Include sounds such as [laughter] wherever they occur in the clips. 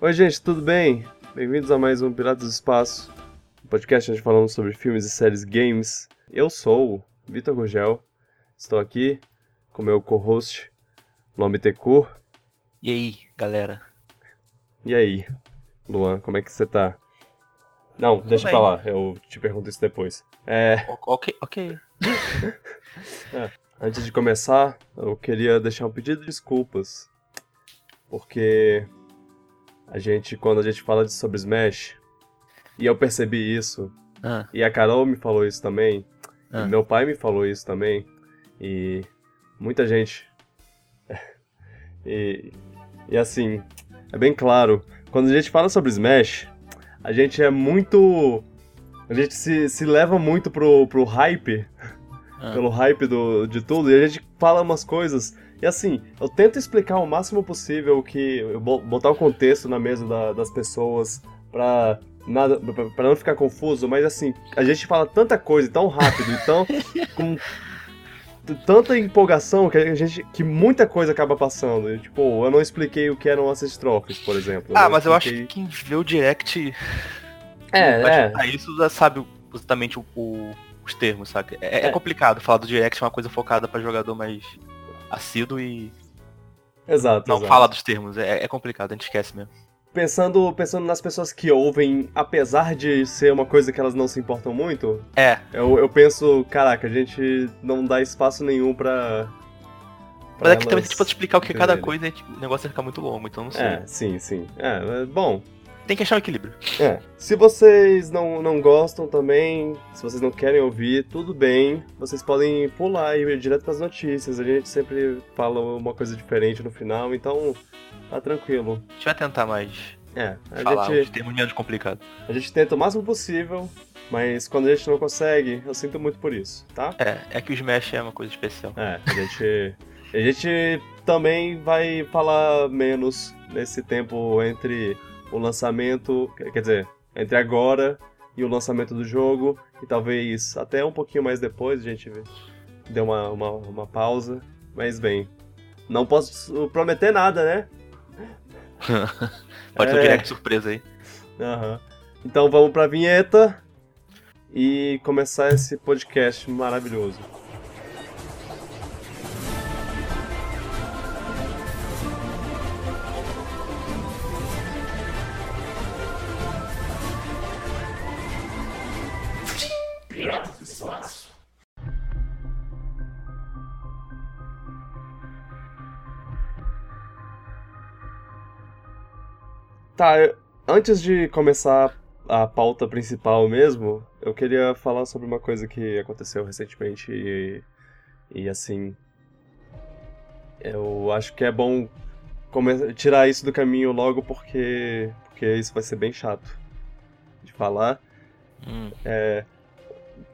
Oi, gente, tudo bem? Bem-vindos a mais um Piratas do Espaço, um podcast onde falamos sobre filmes e séries games. Eu sou o Vitor Gugel, estou aqui com meu co-host, Nome Tecur. E aí, galera? E aí, Luan, como é que você tá? Não, Tudo deixa bem. pra lá, eu te pergunto isso depois. É, O- Ok, ok. [laughs] antes de começar, eu queria deixar um pedido de desculpas, porque a gente, quando a gente fala de- sobre Smash, e eu percebi isso, Ah, e a Carol me falou isso também, Ah. e meu pai me falou isso também, e muita gente. [laughs] e, e assim, é bem claro, quando a gente fala sobre Smash, a gente é muito. A gente se, se leva muito pro, pro hype, ah. pelo hype do, de tudo, e a gente fala umas coisas. E assim, eu tento explicar o máximo possível o que. eu bo- botar o contexto na mesa da- das pessoas pra. Nada, pra- pra não ficar confuso, mas assim, a gente fala tanta coisa tão rápido, então [laughs] com tanta empolgação que a gente que muita coisa acaba passando. Tipo, eu não expliquei o que eram assist trophies, por exemplo. Ah, não mas eu acho expliquei- que quem vê o direct É, é. isso já sabe exatamente o- o- os termos, saca? É, é É. complicado falar do direct, é uma coisa focada pra jogador mais assíduo e Exato. não exato. fala dos termos. É, é complicado, a gente esquece mesmo. Pensando, pensando nas pessoas que ouvem, apesar de ser uma coisa que elas não se importam muito, É, eu, eu penso, caraca, a gente não dá espaço nenhum pra. pra mas é que também a gente fosse explicar o que é cada coisa, gente- o negócio ia ficar muito longo, então não sei. É, sim, sim. É, é, bom, Tem que achar um equilíbrio. é. Se vocês não, não gostam também, se vocês não querem ouvir, tudo bem. Vocês podem pular e ir direto pras notícias. A gente sempre fala uma coisa diferente no final, então tá tranquilo. A gente vai tentar mais É, a falar gente. termos menos complicados. A gente tenta o máximo possível, mas quando a gente não consegue, eu sinto muito por isso, tá? É, é que o Smash é uma coisa especial. É, a gente. A gente também vai falar menos nesse tempo entre o lançamento. Quer dizer, entre agora e o lançamento do jogo. E talvez até um pouquinho mais depois a gente dê uma, uma, uma pausa. Mas bem, não posso prometer nada, né? [laughs] Pode ser É. um direct surpresa aí. Aham. Então vamos pra vinheta e começar esse podcast maravilhoso. Tá, eu- antes de começar a pauta principal mesmo, eu queria falar sobre uma coisa que aconteceu recentemente e, e assim. Eu acho que é bom tirar isso do caminho logo porque, porque isso vai ser bem chato de falar. Hum.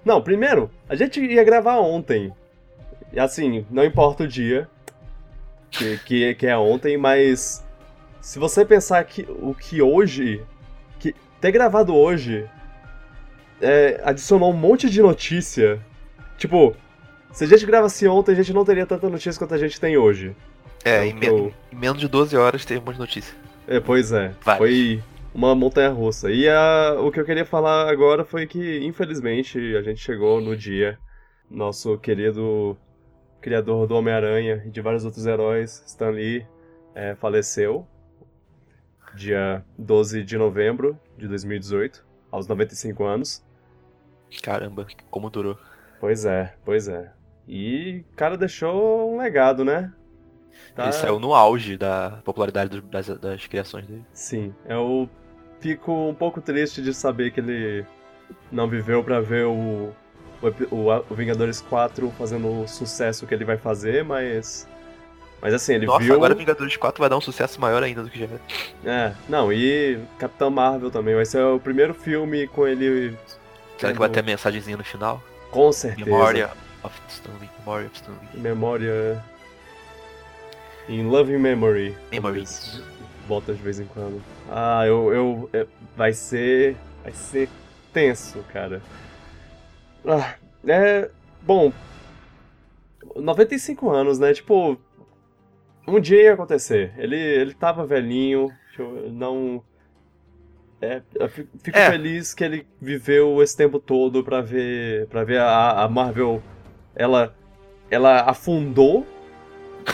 Não, primeiro, a gente ia gravar ontem. E assim, não importa o dia que, que, que é ontem, mas se você pensar que o que hoje. que ter gravado hoje é, adicionou um monte de notícia. Tipo, se a gente gravasse ontem, a gente não teria tanta notícia quanto a gente tem hoje. É, Então, em, me- em menos de 12 horas teve umas notícias. É, pois é. Vai. Foi uma montanha russa. E a- o que eu queria falar agora foi que, infelizmente, a gente chegou no dia. Nosso querido criador do Homem-Aranha e de vários outros heróis, Stan Lee, é, faleceu. Dia 12 de novembro de 2018, aos 95 anos. Caramba, como durou. Pois é, pois é. E o cara deixou um legado, né? Tá- Ele saiu no auge da popularidade das, das criações dele. Sim, eu fico um pouco triste de saber que ele não viveu pra ver o, o, o, Vingadores 4 fazendo o sucesso que ele vai fazer, mas. Mas assim, ele Nossa, viu. agora Vingadores 4 vai dar um sucesso maior ainda do que já é. É, não, e Capitão Marvel também, vai ser o primeiro filme com ele. Será que vai ter a mensagenzinha no final? Com certeza. Memória of Stan Lee. Memória of Stan Lee. Memória. In Loving Memory. Memories. Botam de vez em quando. Ah, eu. eu é, vai ser. Vai ser tenso, cara. Ah, é. Bom. 95 anos, né? Tipo. Um dia ia acontecer. Ele, ele tava velhinho, não. É, eu fico É. feliz que ele viveu esse tempo todo pra ver, pra ver a, a Marvel. Ela, ela afundou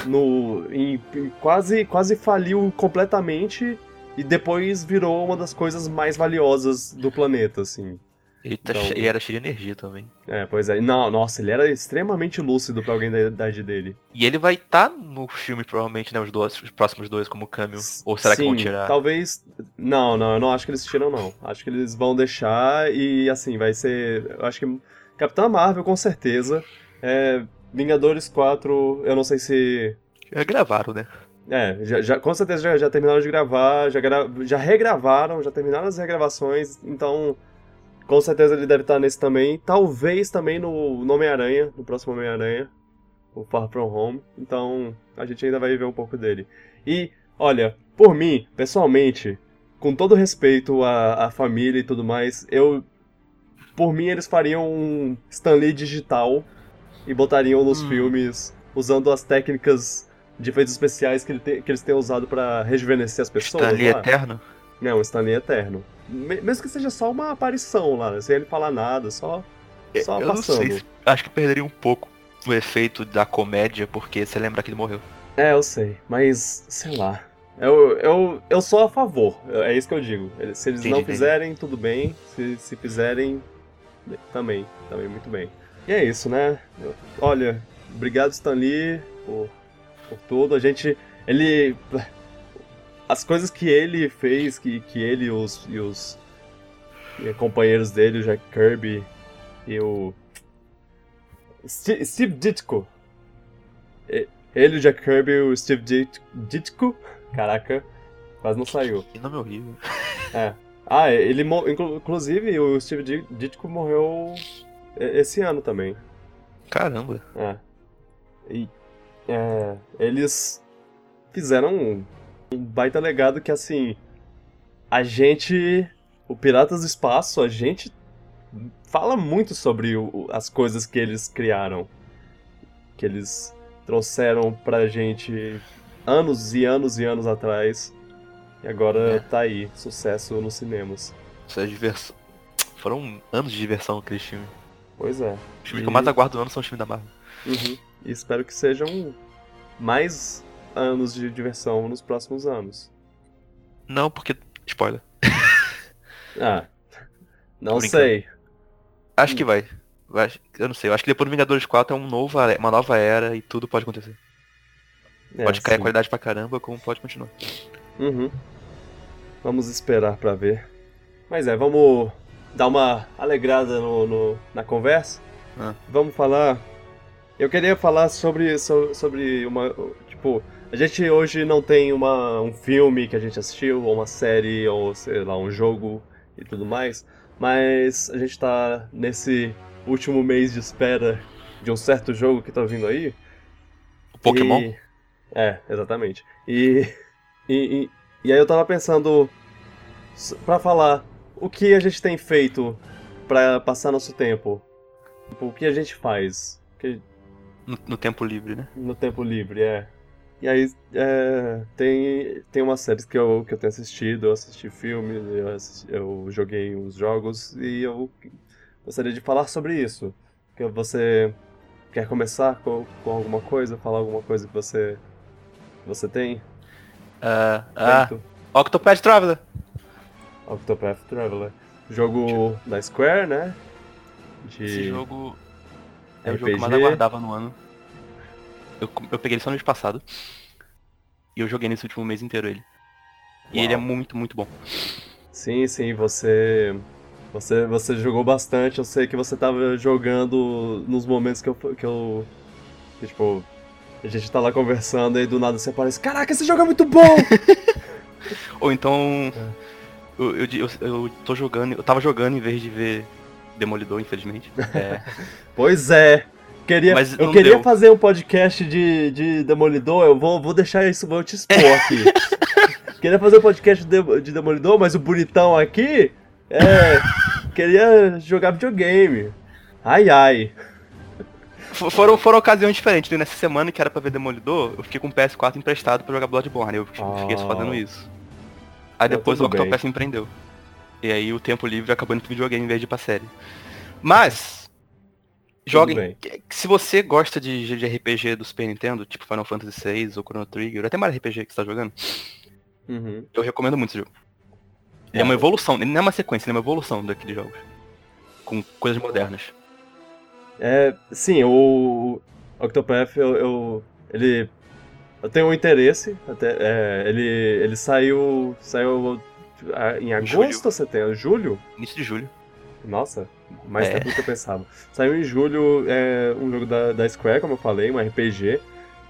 no, em, quase, quase faliu completamente e depois virou uma das coisas mais valiosas do planeta, assim. Ele, tá Então- che- ele era cheio de energia também. É, pois é. Não, nossa, ele era extremamente lúcido pra alguém da idade dele. E ele vai estar no filme, provavelmente, né? Os, dois, os próximos dois como cameo. Ou será que vão Sim, tirar? Talvez. Não, não, eu não acho que eles tiram, não. Acho que eles vão deixar e, assim, vai ser. Eu acho que. Capitã Marvel, com certeza. É, Vingadores 4, eu não sei se. Já gravaram, né? É, já, já- com certeza já, já terminaram de gravar, já, gra- já regravaram, já terminaram as regravações, então. Com certeza ele deve estar nesse também. Talvez também no, no Homem-Aranha, no próximo Homem-Aranha, o Far From Home. Então a gente ainda vai ver um pouco dele. E, olha, por mim, pessoalmente, com todo respeito à, à família e tudo mais, eu. Por mim, eles fariam um Stanley digital e botariam nos Hum. filmes usando as técnicas de efeitos especiais que, ele te- que eles têm usado pra rejuvenescer as pessoas. Stanley lá. Eterno? Não, Stanley eterno. Me- Mesmo que seja só uma aparição lá, sem ele falar nada, só, só eu não passando. sei. se- Acho que perderia um pouco o efeito da comédia, porque você lembra que ele morreu. É, eu sei, mas sei lá. Eu, eu, eu sou a favor, é isso que eu digo. Se eles Entendi, não entendi. fizerem, tudo bem. Se, se fizerem, também, também muito bem. E é isso, né? Olha, obrigado Stanley por, por tudo. A gente, ele, as coisas que ele fez, que, que ele e os, e os e companheiros dele, o Jack Kirby e o Steve Ditko. Ele, o Jack Kirby e o Steve Dit- Ditko. Caraca, quase não saiu. Que nome horrível. Ah, ele inclusive o Steve Di- Ditko morreu esse ano também. Caramba. É. E é, eles fizeram um, um baita legado que assim. A gente. O Piratas do Espaço, a gente fala muito sobre o- o- as coisas que eles criaram. Que eles trouxeram pra gente anos e anos e anos atrás. E agora É. tá aí, sucesso nos cinemas. Isso é diversão. Foram anos de diversão aquele filme. Pois é. Os filmes E- que eu mais aguardo no ano são os filmes da Marvel. Uhum. E espero que sejam mais anos de diversão nos próximos anos. Não, porque. Spoiler. [laughs] Ah, não sei. Acho que vai. vai. Eu não sei. Eu acho que depois do Vingadores 4 é um novo, uma nova era e tudo pode acontecer. É, pode cair a sim. qualidade pra caramba, como pode continuar. Uhum. Vamos esperar pra ver. Mas é, vamos dar uma alegrada no, no- na conversa. Ah. Vamos falar. Eu queria falar sobre, so- sobre uma. Tipo, a gente hoje não tem uma, um filme que a gente assistiu, ou uma série, ou sei lá, um jogo e tudo mais. Mas a gente tá nesse último mês de espera de um certo jogo que tá vindo aí. O Pokémon? E- É, exatamente. E, [laughs] e, e, e aí eu tava pensando pra falar o que a gente tem feito pra passar nosso tempo. Tipo, o que a gente faz que- No, no tempo livre, né? no tempo livre, é. E aí é, tem, tem umas séries que eu, que eu tenho assistido, eu assisti filmes, eu, assisti- eu joguei uns jogos e eu gostaria de falar sobre isso. Que você quer começar com, com alguma coisa, falar alguma coisa que você, você tem? Ah, ah, feito? Octopath Traveler. Octopath Traveler. Jogo da Square, né? De Esse jogo é o jogo que eu mais aguardava no ano. Eu, eu peguei ele só no mês passado. E eu joguei nesse último mês inteiro ele. E Uau. ele é muito, muito bom. Sim, sim, você, você você jogou bastante. Eu sei que você tava jogando nos momentos que eu que eu que, tipo a gente tá lá conversando e do nada você aparece, caraca, esse jogo é muito bom! [laughs] Ou então. É. Eu, eu, eu, eu tô jogando. Eu tava jogando em vez de ver Demolidor, infelizmente. [laughs] É, pois é. Queria, Mas eu queria deu. fazer um podcast de, de Demolidor, eu vou, vou deixar isso, vou te expor [laughs] aqui. queria fazer um podcast de, de Demolidor, mas o bonitão aqui é, queria jogar videogame. Ai ai. Foram, foram ocasiões diferentes. né? Nessa semana que era pra ver Demolidor, eu fiquei com o PS4 emprestado pra jogar Bloodborne. Eu fiquei só Ah. fazendo isso. Aí depois o. Octopath me prendeu. E aí o tempo livre acabou indo pro videogame em vez de ir pra série. Mas, joguem. Se você gosta de, de RPG do Super Nintendo, tipo Final Fantasy VI ou Chrono Trigger, até mais RPG que você tá jogando, Uhum. eu recomendo muito esse jogo. Ele é uma evolução, ele não é uma sequência, ele é uma evolução daqueles jogos. Com coisas modernas. É, sim, o Octopath, eu, eu- ele, eu tenho um interesse, até, é, ele, ele saiu, saiu ah, em agosto Julho. ou setembro? Julho? Início de julho. Nossa, mais É. tempo do que eu pensava. Saiu em julho, é um jogo da, da Square, como eu falei, um RPG.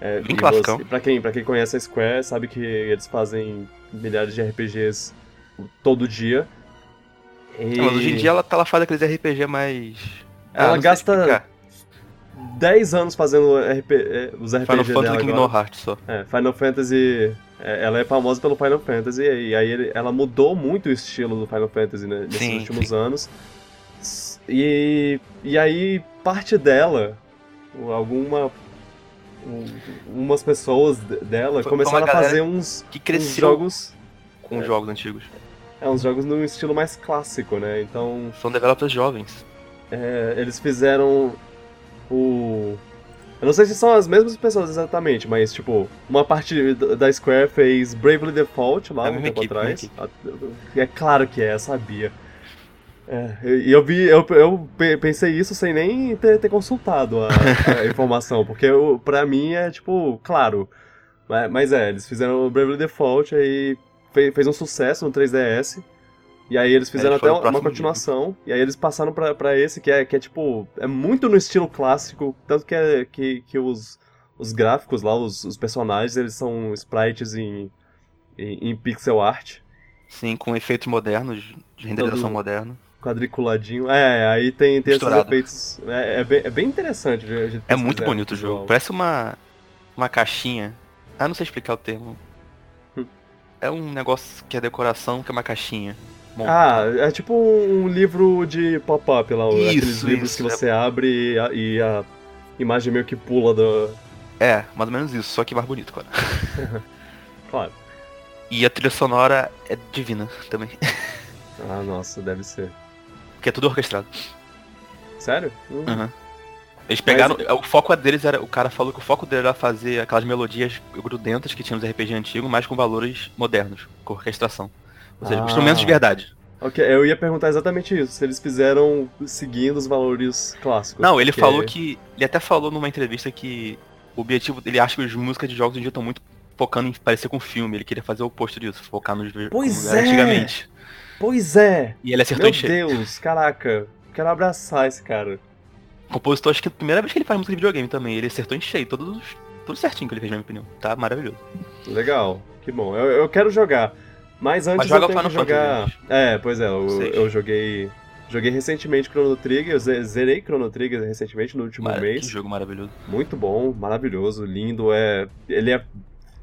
É, Bem classicão. você- Pra quem, pra quem conhece a Square, sabe que eles fazem milhares de RPGs todo dia. E Mas hoje em dia ela, ela faz aqueles RPG mais. Ah, Ela não gasta. 10 anos fazendo RP, é, os RPG Final Fantasy dela Kingdom. Hearts só. É, Final Fantasy. é, ela é famosa pelo Final Fantasy e aí ele- ela mudou muito o estilo do Final Fantasy né, nesses Sim, últimos sim. anos. E, e aí parte dela, alguma. um- umas pessoas de- dela Foi- começaram a fazer uns, Que uns cresceu jogos. com os jogos antigos. É, uns jogos num estilo mais clássico, né? Então São developers jovens. é, eles fizeram o. Eu não sei se são as mesmas pessoas exatamente, mas tipo, uma parte da Square fez Bravely Default lá É um tempo equipe, atrás. É claro que é, eu sabia. É, e eu vi, eu, eu pe- pensei isso sem nem ter, ter consultado a, a [laughs] informação, porque eu, pra mim é tipo, claro. Mas, mas é, eles fizeram o Bravely Default aí fez, fez um sucesso no 3DS. E aí eles fizeram eles até uma continuação. E aí eles passaram pra, pra esse que é, que é tipo. É muito no estilo clássico. Tanto que, é, que, que os, os gráficos lá, os, os personagens, eles são sprites em, em, em pixel art. Sim, com efeitos modernos, de renderização moderna. Quadriculadinho. É, aí tem, tem esses efeitos. É, é, bem, é bem interessante. de- de É muito bonito o visual. jogo. Parece uma. uma caixinha. Ah, não sei explicar o termo. Hum. É um negócio que é decoração, que é uma caixinha. Bom, Ah, é tipo um livro de pop-up lá, Isso, aqueles livros isso, que você abre e a, e a imagem meio que pula do. É, mais ou menos isso, só que mais bonito, cara. [laughs] Claro. E a trilha sonora é divina também. [laughs] Ah, nossa, deve ser. Porque é tudo orquestrado. Sério? Hum. Aham. Eles pegaram. O foco deles era. O cara falou que o foco dele era fazer aquelas melodias grudentas que tinha nos RPG antigos, mas com valores modernos, com orquestração. Ou seja, Ah. instrumentos de verdade. Ok, eu ia perguntar exatamente isso, se eles fizeram seguindo os valores clássicos. Não, ele porque- falou que. Ele até falou numa entrevista que o objetivo. Ele acha que as músicas de jogos hoje em dia estão muito focando em parecer com filme. Ele queria fazer o oposto disso, focar nos Pois como era é! antigamente. Pois é! E ele acertou Meu em cheio. Deus, caraca. Quero abraçar esse cara. O compositor, acho que é a primeira vez que ele faz música de videogame também. Ele acertou em cheio, todos, os- tudo certinho que ele fez, na minha opinião. Tá maravilhoso. Legal, que bom. Eu, eu quero jogar. Mas antes Mas joga eu tenho que Final jogar. Fantasy. É, pois é, eu, eu joguei. Joguei recentemente Chrono Trigger, eu ze- zerei Chrono Trigger recentemente no último Mara- que mês. jogo maravilhoso. Muito bom, maravilhoso, lindo. É, ele é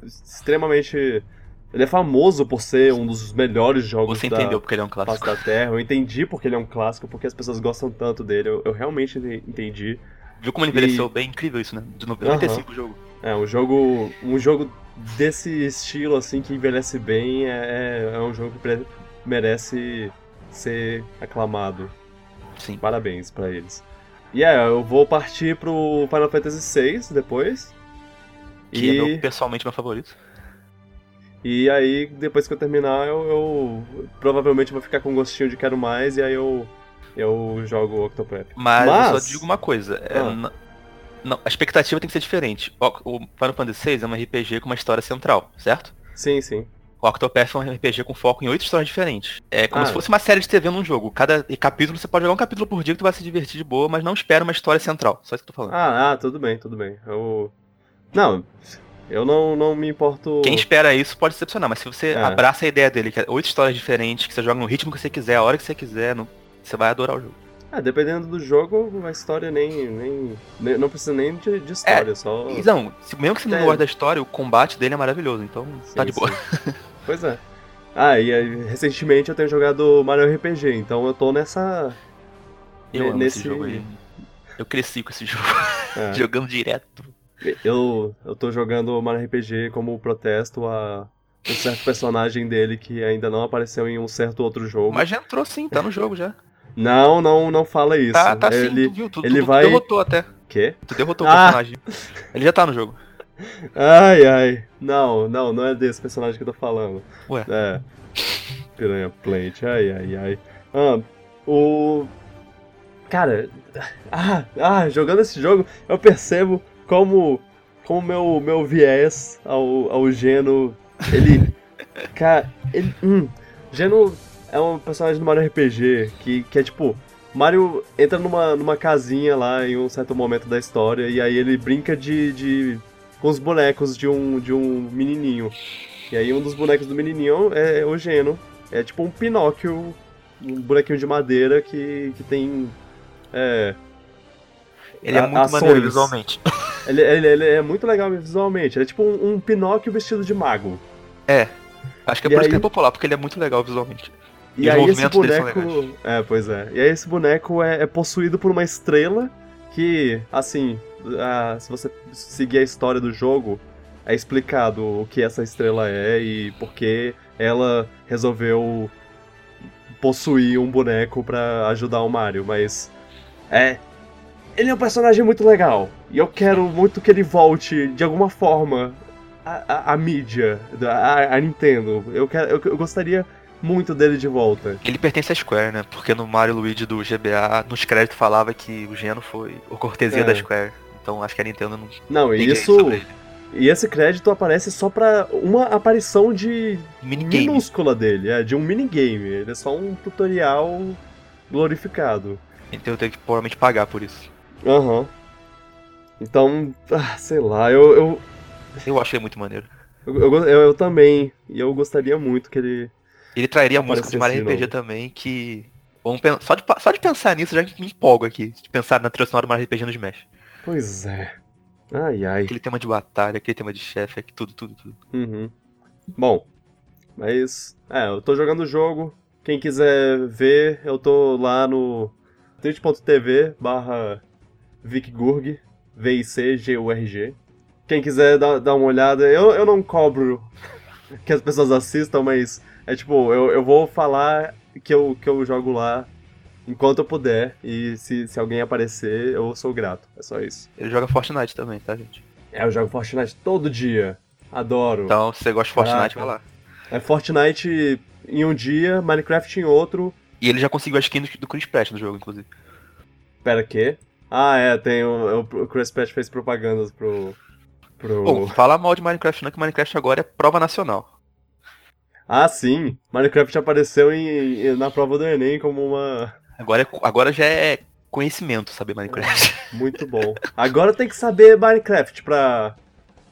extremamente. Ele é famoso por ser um dos melhores jogos Você da entendeu porque ele é um clássico. da Terra. Eu entendi porque ele é um clássico, porque as pessoas gostam tanto dele. Eu, eu realmente ente- entendi. Viu como ele envelheceu bem? Incrível isso, né? De 95 o jogo. É um jogo, um jogo desse estilo assim que envelhece bem é, é um jogo que merece ser aclamado. Sim. Parabéns pra eles. E é, eu vou partir pro Final Fantasy VI depois. Que e, é meu, pessoalmente meu favorito. e aí, depois que eu terminar, eu, eu provavelmente vou ficar com gostinho de quero mais e aí eu, eu jogo o Octopath. Mas, eu Mas- só digo uma coisa. é, Ah. n- não, a expectativa tem que ser diferente. O, Final Fantasy VI é um RPG com uma história central, certo? Sim, sim. O Octopath é um RPG com foco em oito histórias diferentes. É como Ah. se fosse uma série de TV num jogo. Cada capítulo, você pode jogar um capítulo por dia que tu vai se divertir de boa, mas não espera uma história central. Só isso que eu tô falando. Ah, ah, tudo bem, tudo bem. Eu. Não, eu não, não me importo. Quem espera isso pode decepcionar, mas se você É. abraça a ideia dele, que é oito histórias diferentes, que você joga no ritmo que você quiser, a hora que você quiser, você vai adorar o jogo. Ah, dependendo do jogo, a história nem. nem, nem- não precisa nem de, de história, só. E não, mesmo que você não É. goste da história, o combate dele é maravilhoso, então tá de Sim, boa. sim. pois é. Ah, e aí, recentemente eu tenho jogado Mario RPG, então eu tô nessa. Eu nesse. esse jogo aí. Eu cresci com esse jogo. É. [laughs] Jogando direto. Eu, eu tô jogando Mario RPG como protesto a um certo personagem dele que ainda não apareceu em um certo outro jogo. Mas já entrou sim, tá no jogo já. Não, não, não fala isso. Tá, tá sim, ele, tu viu? Tu, ele tu, vai- tu derrotou até. Quê? Tu derrotou Ah. o personagem. Ele já tá no jogo. [laughs] Ai, ai. Não, não, não é desse personagem que eu tô falando. Ué. É. Piranha Plant, ai, ai, ai. Ah, o. Cara, ah, ah, jogando esse jogo, eu percebo como como meu meu viés ao, ao Geno, ele [laughs] cara, ele, hum, Geno é um personagem do Mario RPG que, que é tipo Mario entra numa, numa casinha lá em um certo momento da história e aí ele brinca de, de com os bonecos de um de um menininho. E aí um dos bonecos do menininho é o Geno. É tipo um Pinóquio, um bonequinho de madeira que, que tem é, Ele é muito ações. maneiro visualmente. [laughs] Ele, ele- ele é muito legal visualmente. Ele é tipo um, um Pinóquio vestido de mago. É. Acho que é E por isso que aí- é popular, porque ele é muito legal visualmente. E, E aí esse boneco. É, pois é. E aí esse boneco é, é possuído por uma estrela que, assim, se você seguir a história do jogo, é explicado o que essa estrela é e por que ela resolveu possuir um boneco pra ajudar o Mario, mas é ele é um personagem muito legal e eu quero muito que ele volte de alguma forma à, à- à mídia, à, à Nintendo. Eu, quero, eu, eu gostaria muito dele de volta. Ele pertence à Square, né? Porque no Mario Luigi do GBA, nos créditos falava que o Geno foi o cortesia É. da Square. Então acho que a Nintendo não Não, isso e esse crédito aparece só pra uma aparição de Minigame. minúscula dele, é de um minigame. Ele é só um tutorial glorificado. Então eu tenho que provavelmente pagar por isso. Aham. Então, ah, sei lá, eu eu, Eu achei muito maneiro. eu, eu, eu- eu também, e eu gostaria muito que ele. Ele trairia música de Mario RPG também, que. Vamos só, de, só de pensar nisso já me empolgo aqui. De pensar na trilha sonora do Mario RPG no Smash. Pois é. Ai ai. Aquele tema de batalha, aquele tema de chefe, aqui, tudo, tudo, tudo. Uhum. Bom, mas. É, eu tô jogando o jogo. Quem quiser ver, eu tô lá no twitch.tv barra VicGurg, V-I-C-G-U-R-G. Quem quiser dar, dar uma olhada, eu, eu não cobro [laughs] que as pessoas assistam, mas é tipo, eu, eu vou falar que eu, que eu jogo lá enquanto eu puder, e se, se alguém aparecer, eu sou grato. É só isso. Ele joga Fortnite também, tá, gente? É, eu jogo Fortnite todo dia. Adoro. Então, se você gosta de Fortnite, Caraca. vai lá. É Fortnite em um dia, Minecraft em outro. E ele já conseguiu a skin do, do Chris Pratt no jogo, inclusive. Pera, quê? Ah, é, tem o, o Chris Pratt fez propagandas pro. pro... Bom, fala mal de Minecraft não, que Minecraft agora é prova nacional. Ah, sim! Minecraft apareceu em, em- na prova do Enem como uma. Agora, é- agora já é conhecimento saber Minecraft. [laughs] Muito bom. Agora tem que saber Minecraft pra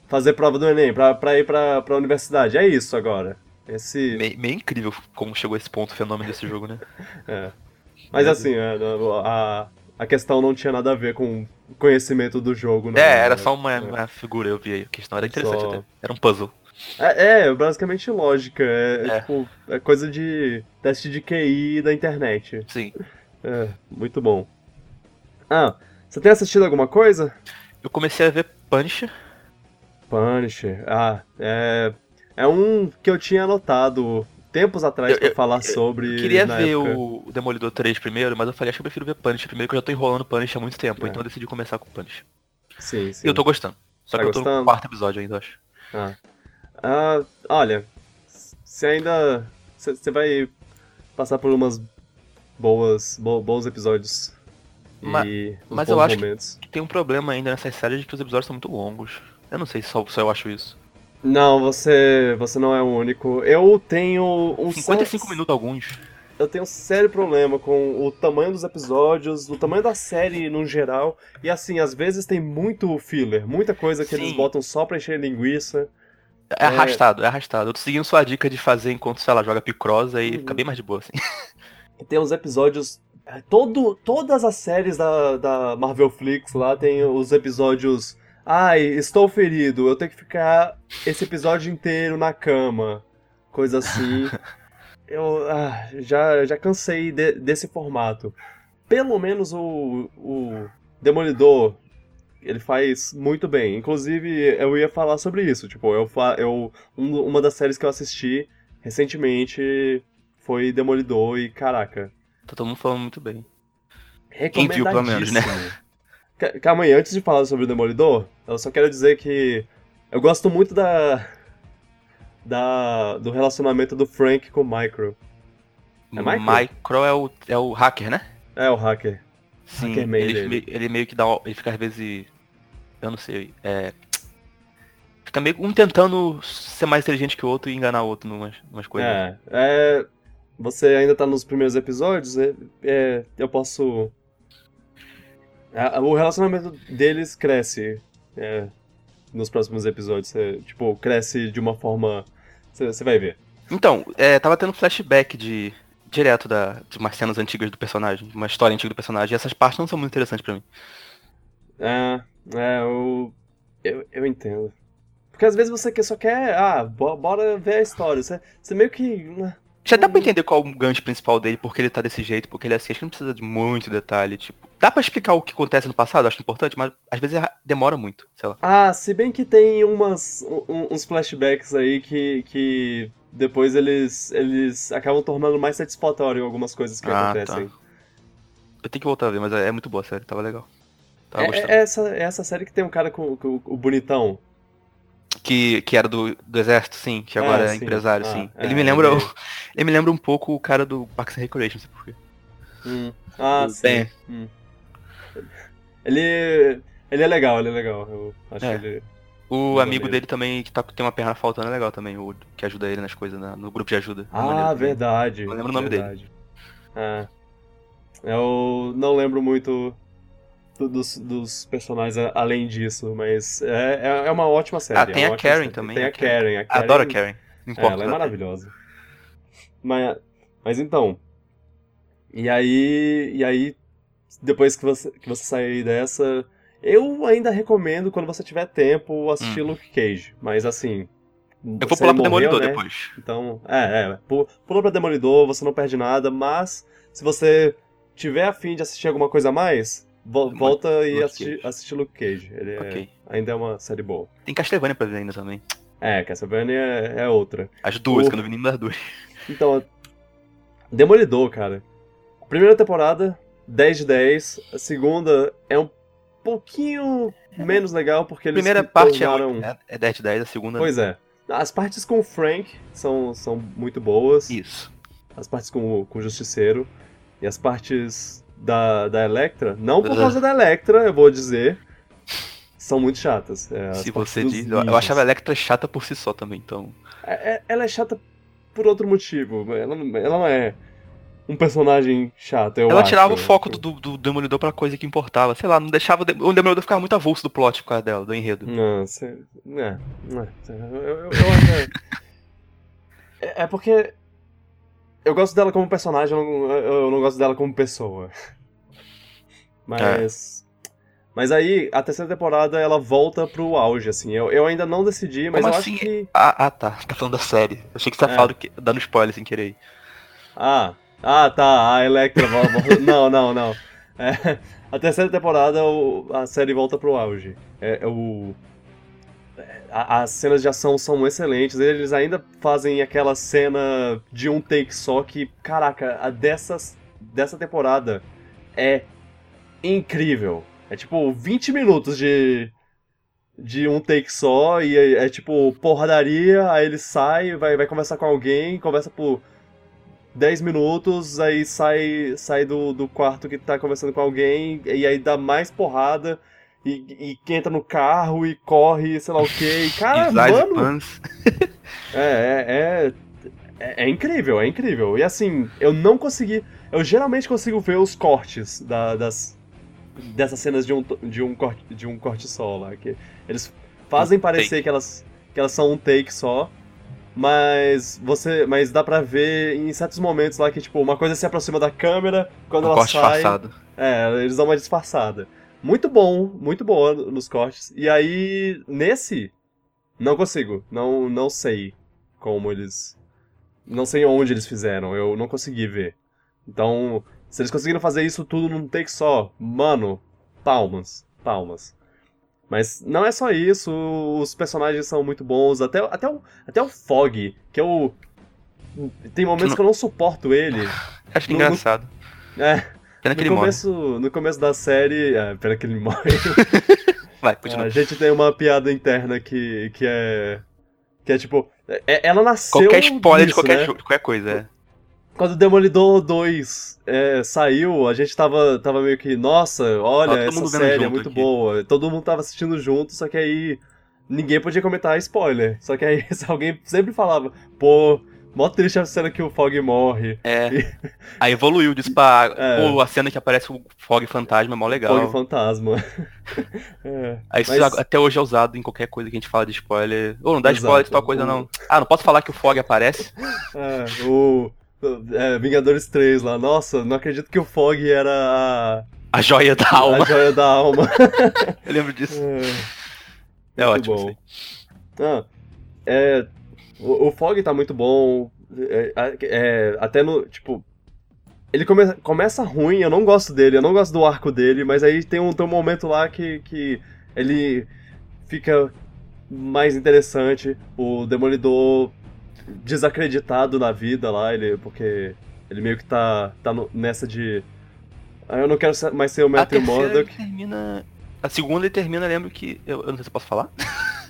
fazer prova do Enem, pra, pra ir pra, pra universidade. É isso agora. Esse. meio, meio incrível como chegou esse ponto, o fenômeno desse jogo, né? [laughs] É. Mas assim, é, a, a questão não tinha nada a ver com o conhecimento do jogo, não. é, era né? só uma, É. uma figura, eu vi aí. A questão era interessante Só- até. Era um puzzle. É, é, basicamente lógica. É, é É. tipo, é coisa de teste de QI da internet. Sim. É, muito bom. Ah, você tem assistido alguma coisa? Eu comecei a ver Punisher. Punisher. Ah, é. É um que eu tinha anotado tempos atrás Eu- pra eu- falar sobre. Eu queria ver época. o Demolidor 3 primeiro, mas eu falei, acho que eu prefiro ver Punisher primeiro, que eu já tô enrolando Punisher há muito tempo, É. então eu decidi começar com Punisher. Sim, sim. E eu tô gostando. Só Tá que eu tô gostando? no quarto episódio ainda, eu acho. Ah. Ah, olha, você ainda. Você vai passar por umas boas. Bo, bons episódios. Ma- e mas eu acho que- momentos. Tem um problema ainda nessas séries de que os episódios são muito longos. Eu não sei se só, só eu acho isso. Não, você, você não é o único. Eu tenho um 55 sério, minutos alguns. Eu tenho um sério problema com o tamanho dos episódios, o tamanho da série no geral. E assim, às vezes tem muito filler, muita coisa que eles Sim. botam só pra encher linguiça. É arrastado, é arrastado. Eu tô seguindo sua dica de fazer enquanto, sei lá, joga picrosa e Uhum. fica bem mais de boa, assim. [laughs] E tem uns episódios. é, Todo, todas as séries da, da Marvel Flix lá tem os episódios. Ai, estou ferido, eu tenho que ficar esse episódio inteiro na cama. Coisa assim. [laughs] eu ah, já, já cansei de- desse formato. Pelo menos o, o Demolidor ele faz muito bem. Inclusive, eu ia falar sobre isso. Tipo, eu, eu um, uma das séries que eu assisti recentemente foi Demolidor e caraca. Tá todo mundo falando muito bem. Quem viu, pelo menos, né? Calma aí, antes de falar sobre o Demolidor, eu só quero dizer que eu gosto muito da. da do relacionamento do Frank com o Micro. É Micro? Micro é o, é o hacker, né? É, o hacker. Sim, ele, ele meio que dá. Ele fica às vezes. Eu não sei. É, fica meio um tentando ser mais inteligente que o outro e enganar o outro em umas, umas coisas. É, é. Você ainda tá nos primeiros episódios, é, é eu posso. O relacionamento deles cresce é, nos próximos episódios. É, tipo, cresce de uma forma. Você vai ver. Então, é, tava tendo flashback de. Direto da, de umas cenas antigas do personagem, uma história antiga do personagem, e essas partes não são muito interessantes para mim. É, é, eu, eu, eu entendo. Porque às vezes você só quer, ah, bora ver a história. Você, você meio que. Né, Já dá pra entender qual é o gancho principal dele, porque ele tá desse jeito, porque ele é assim. Acho que não precisa de muito detalhe. Tipo, dá pra explicar o que acontece no passado, acho importante, mas às vezes demora muito, sei lá. Ah, se bem que tem umas, uns flashbacks aí que, que depois eles, eles acabam tornando mais satisfatório algumas coisas que ah, acontecem. Tá. Eu tenho que voltar a ver, mas é, é muito boa a série, tava legal. Tava é, é, essa, é essa série que tem um cara com, com o bonitão. Que, que era do, do exército, sim, que agora é, é empresário, ah, sim. É, ele me lembra. Ele... [laughs] ele... me lembra um pouco o cara do Parks and Recreation, não sei porquê. Hum. Ah, o sim. Hum. Ele. Ele é legal, ele é legal. Eu acho é. que ele. O amigo dele também, que tá, tem uma perna faltando, é legal também, o que ajuda ele nas coisas, na, no grupo de ajuda. Ah, verdade. Não lembro o nome verdade. dele. É. Eu não lembro muito dos, dos personagens além disso, mas é, é, é uma ótima série. Ah, tem é a Karen série. também. Tem a Karen. A Karen Adoro a Karen. Importa, ela é maravilhosa. Mas, mas então. E aí. E aí. Depois que você, que você sair dessa. Eu ainda recomendo, quando você tiver tempo, assistir hum. Luke Cage. Mas assim. Eu vou pular pro Demolidor né? depois. Então, é, é. Pula pra Demolidor, você não perde nada, mas se você tiver afim de assistir alguma coisa a mais, Volta Luke e assiste Luke Cage. Ele é, okay. ainda é uma série boa. Tem Castlevania pra ver ainda também. É, Castlevania é, é outra. As duas, o... que eu não vi nenhuma das duas. [laughs] Então, Demolidor, cara. Primeira temporada, 10 de 10. A segunda é um pouquinho menos legal, porque eles Primeira parte tornaram... é, é 10 de 10, a segunda... Pois é. As partes com o Frank são, são muito boas. Isso. As partes com, com o Justiceiro. E as partes da, da Electra, não por causa da Electra, eu vou dizer, são muito chatas. É, Se você diz. Eu, eu achava a Electra chata por si só também, então. É, é, ela é chata por outro motivo. Ela, ela não é um personagem chato, eu Ela acho. tirava o foco do, do Demolidor pra coisa que importava. Sei lá, não deixava. O Demolidor ficava muito avulso do plot por causa dela, do enredo. Não, você. É, é, eu, eu, eu acho. É, é porque eu gosto dela como personagem, eu não, eu não gosto dela como pessoa. Mas. É. Mas aí, a terceira temporada, ela volta pro auge, assim. Eu, eu ainda não decidi, mas Como eu assim? acho que. Ah, ah, tá. Tá falando da série. Eu achei que você tá é. falando que... dando spoiler sem querer. Ah, ah, tá. A Electra não, não, não. É, a terceira temporada, a série volta pro auge. É, é o as cenas de ação são excelentes. Eles ainda fazem aquela cena de um take só que, caraca, a dessas, dessa temporada é incrível. É tipo 20 minutos de, de um take só e é, é, tipo porradaria, aí ele sai, vai, vai conversar com alguém, conversa por 10 minutos, aí sai, sai do, do quarto que tá conversando com alguém, e aí dá mais porrada e, e que entra no carro e corre, sei lá o que. [laughs] Cara, mano. [laughs] é, é, é, é, incrível, é incrível. E assim, eu não consegui. Eu geralmente consigo ver os cortes da, das, dessas cenas de um, de um, corte, de um corte só lá. Que eles fazem um parecer take. que elas, que elas são um take só. Mas você. Mas dá pra ver em certos momentos lá que, tipo, uma coisa se aproxima da câmera, quando um ela corte sai. Disfarçado. É, eles dão uma disfarçada. Muito bom, muito boa nos cortes. E aí, nesse, não consigo. Não, não sei como eles. Não sei onde eles fizeram. Eu não consegui ver. Então, se eles conseguiram fazer isso tudo num take só, mano, palmas, palmas. Mas não é só isso, os personagens são muito bons, até, até, o, até o Fog, que eu. Tem momentos que eu não suporto ele. [laughs] Acho No- engraçado. É, Pena que ele no morre. começo, no começo da série. É, pena que ele morre. [laughs] Vai, continua. A gente tem uma piada interna que, que é. Que é tipo. é- ela nasceu. qualquer spoiler de disso, qualquer, né? de qualquer coisa, é. Quando o Demolidor 2 é, saiu, a gente tava, tava meio que, nossa, olha, todo essa série é muito aqui. boa. Todo mundo tava assistindo junto, só que aí ninguém podia comentar spoiler. Só que aí [laughs] alguém sempre falava, pô, mó triste a cena que o Fog morre. É. [laughs] Aí evoluiu disso pra. É. Pô, a cena que aparece o Fog fantasma é mó legal. Fog fantasma. [laughs] é. Aí isso Mas- até hoje é usado em qualquer coisa que a gente fala de spoiler. Ou não dá Exato. spoiler de tal coisa, não. Ah, não posso falar que o Fog aparece? É, o. é, Vingadores 3 lá, nossa, não acredito que o Fog era a, A joia da a alma. joia da alma. [laughs] Eu lembro disso. É, É ótimo. bom. aí. Ah, é, o, o Fog tá muito bom. É, é, até no. Tipo. Ele come, começa ruim, eu não gosto dele, eu não gosto do arco dele, mas aí tem um, tem um momento lá que, que ele fica mais interessante. O Demolidor desacreditado na vida lá, ele, porque ele meio que tá, tá no- nessa de. Ah, eu não quero ser- mais ser o Matthew Murdock. termina. A segunda ele termina, lembro que. Eu, eu não sei se eu posso falar. [laughs]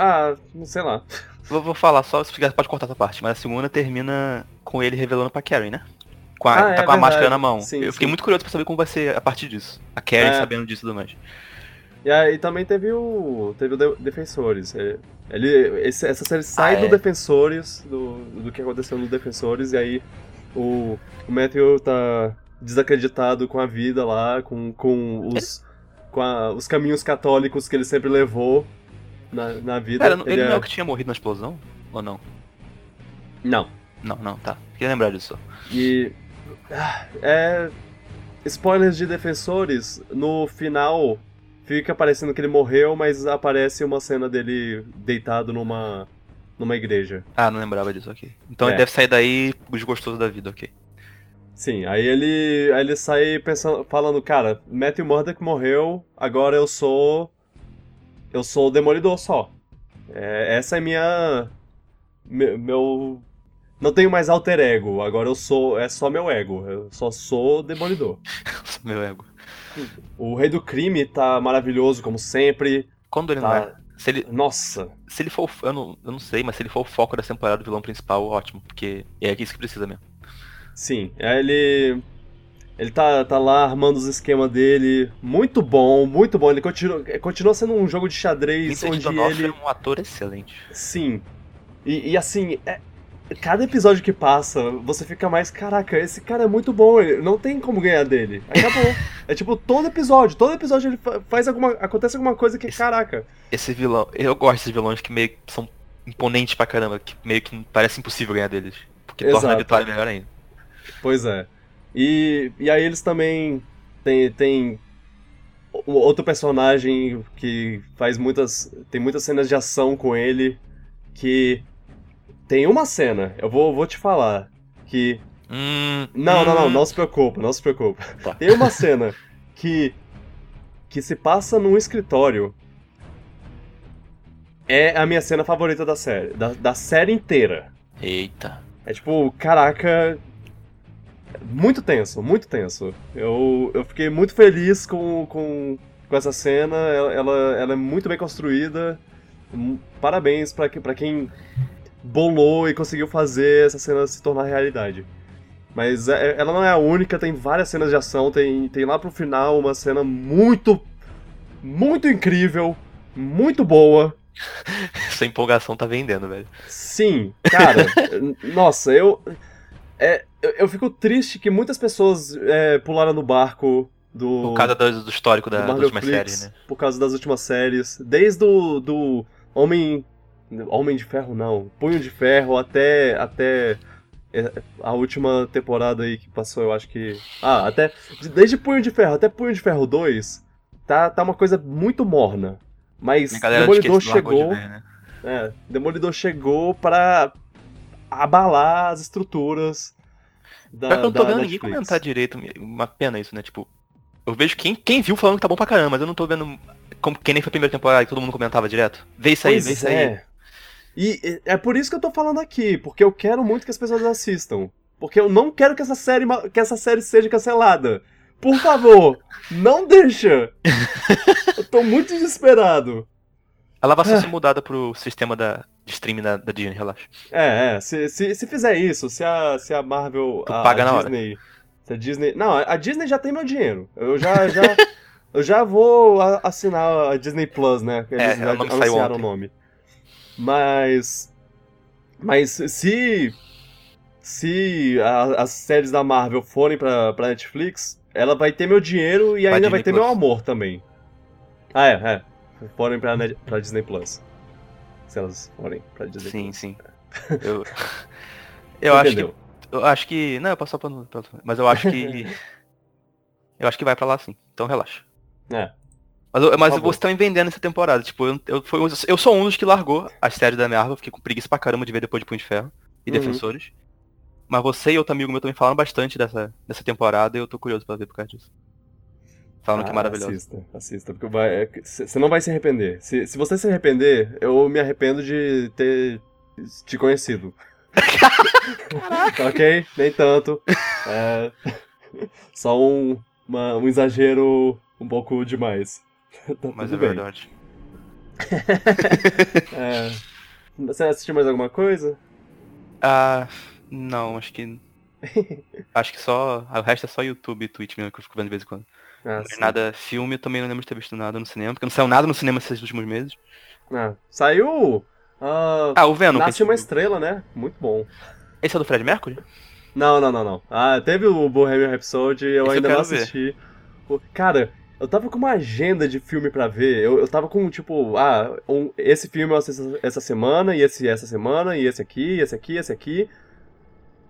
Ah, não sei lá. [laughs] Vou, vou falar só, se quiser pode cortar essa parte. Mas a segunda termina com ele revelando pra Karen, né? Com a, Ah, tá é com a verdade. máscara na mão. Sim, eu fiquei sim. muito curioso pra saber como vai ser a partir disso. A Karen É. sabendo disso e tudo mais. E aí também teve o. Teve o De- Defensores. É, Ele, esse- essa série sai Ah, do é. Defensores, do, do que aconteceu no Defensores, e aí o, o Matthew tá desacreditado com a vida lá, com, com os. Com a- os caminhos católicos que ele sempre levou na, na vida. Pera, ele, Ele não é é- o que tinha morrido na explosão? Ou não? Não. Não, não, tá. Queria lembrar disso. E. ah, É. Spoilers de Defensores, no final fica parecendo que ele morreu, mas aparece uma cena dele deitado numa. numa igreja. Ah, não lembrava disso aqui. Então É. ele deve sair daí desgostoso da vida, ok. Sim, aí ele. Aí ele sai pensando, falando, cara, Matthew Murdock morreu, agora eu sou. Eu sou o Demolidor só. É, essa é minha. me- Meu. Não tenho mais alter ego, agora eu sou. É só meu ego. Eu só sou Demolidor. [laughs] Meu ego. O Rei do Crime tá maravilhoso, como sempre. Quando ele não Tá. é. Se ele, Nossa. se ele for. o- Eu não, eu não sei, mas se ele for o foco da temporada do vilão principal, ótimo. Porque é isso que precisa mesmo. Sim. Aí ele. Ele tá, tá lá armando os esquemas dele. Muito bom, muito bom. Ele continua, continua sendo um jogo de xadrez Vincent onde D'Onofrio ele. é um ator excelente. Sim. E, e assim, é- cada episódio que passa, você fica mais, caraca, esse cara é muito bom, ele não tem como ganhar dele. Acabou. é tipo, todo episódio, todo episódio ele fa- faz alguma. acontece alguma coisa que, Esse- caraca. Esse vilão. Eu gosto desses vilões que meio que são imponentes pra caramba, que meio que parece impossível ganhar deles. Porque torna a Exato. vitória melhor ainda. Pois é. E, e aí eles também tem, tem outro personagem que faz muitas. tem muitas cenas de ação com ele. Que tem uma cena, eu vou, vou te falar, que Hum. Não, não, não, hum. não se preocupa, não se preocupa. Tá. Tem uma cena que que se passa num escritório. É a minha cena favorita da série, da, da série inteira. Eita. É tipo, caraca, muito tenso, muito tenso. Eu, eu fiquei muito feliz com, com, com essa cena, ela, ela, ela é muito bem construída. Hum, Parabéns pra quem bolou e conseguiu fazer essa cena se tornar realidade. Mas é- ela não é a única, tem várias cenas de ação, tem, tem lá pro final uma cena muito, muito incrível, muito boa. [laughs] Essa empolgação tá vendendo, velho. Sim, cara, [laughs] nossa, eu, é, eu. Eu fico triste que muitas pessoas é, pularam no barco do. Por causa do, do histórico da, Flix, séries, né? Por causa das últimas séries. Desde o do Homem. Homem de Ferro não. Punho de Ferro até. até é, a última temporada aí que passou, eu acho que. Ah, até. Desde Punho de Ferro até Punho de Ferro 2, tá, tá uma coisa muito morna. Mas Demolidor largou de chegou. ver, né? É, Demolidor chegou pra abalar as estruturas da, Pior que eu não tô da vendo ninguém comentar direito. Uma pena isso, né? Tipo, eu vejo quem, quem viu falando que tá bom pra caramba, mas eu não tô vendo como que nem foi a primeira temporada que todo mundo comentava direto. Vê isso aí, Pois vê isso é. aí. E é por isso que eu tô falando aqui, porque eu quero muito que as pessoas assistam. Porque eu não quero que essa série, que essa série seja cancelada. Por favor, [laughs] não deixa. Eu tô muito desesperado. Ela vai Ah. ser mudada pro sistema da, de streaming da, da Disney, relaxa. É, é, se, se, se fizer isso, se a, se a Marvel, Tu a, paga a na hora. Disney, se a Disney, não, a Disney já tem meu dinheiro. Eu já, já, [laughs] eu já vou assinar a Disney Plus, né? que É, Eles já o nome saiu anunciaram o ontem. nome. Mas, mas se, se a- as séries da Marvel forem pra, pra Netflix, ela vai ter meu dinheiro e Pra ainda vai Disney ter meu Plus. amor também. Ah, é, é. Forem pra, Net- pra Disney Plus. Se elas forem pra Disney Sim, Plus. sim. Eu, [laughs] eu acho que. Eu acho que. Não, eu posso só pra- Mas eu acho que. [laughs] eu acho que vai pra lá sim. Então relaxa. É. Mas, eu- mas vocês estão me vendendo essa temporada. Tipo, eu, eu, foi eu sou um dos que largou as séries da Marvel. Fiquei com preguiça pra caramba de ver depois de Punho de Ferro e Uhum. Defensores. Mas você e outro amigo meu também falaram bastante dessa, dessa temporada e eu tô curioso pra ver por causa disso. Falam que é Ah, maravilhoso. Assista, assista, porque vai- é, você não vai se arrepender. Se, se você se arrepender, eu me arrependo de ter te conhecido. [laughs] ok? Nem tanto. É, [laughs] só um, uma- um exagero um pouco demais. [laughs] Tá Mas é bem. verdade. [laughs] É, você assistiu mais alguma coisa? Ah, não, acho que. [laughs] acho que só. O resto é só YouTube e Twitch mesmo que eu fico vendo de vez em quando. Ah, Não é nada filme, eu também não lembro de ter visto nada no cinema, porque não saiu nada no cinema esses últimos meses. Ah, saiu. ah, Ah, o Venom. Nasce uma estrela, né? Muito bom. Esse é do Fred Mercury? Não, não, não, não. Ah, teve o Bohemian Rhapsody, eu Esse eu ainda não quero ver. assisti. Pô, Cara, eu tava com uma agenda de filme pra ver. Eu, eu tava com, tipo, ah, um- esse filme eu assisto essa semana, e esse essa semana, e esse aqui, e esse aqui, esse aqui.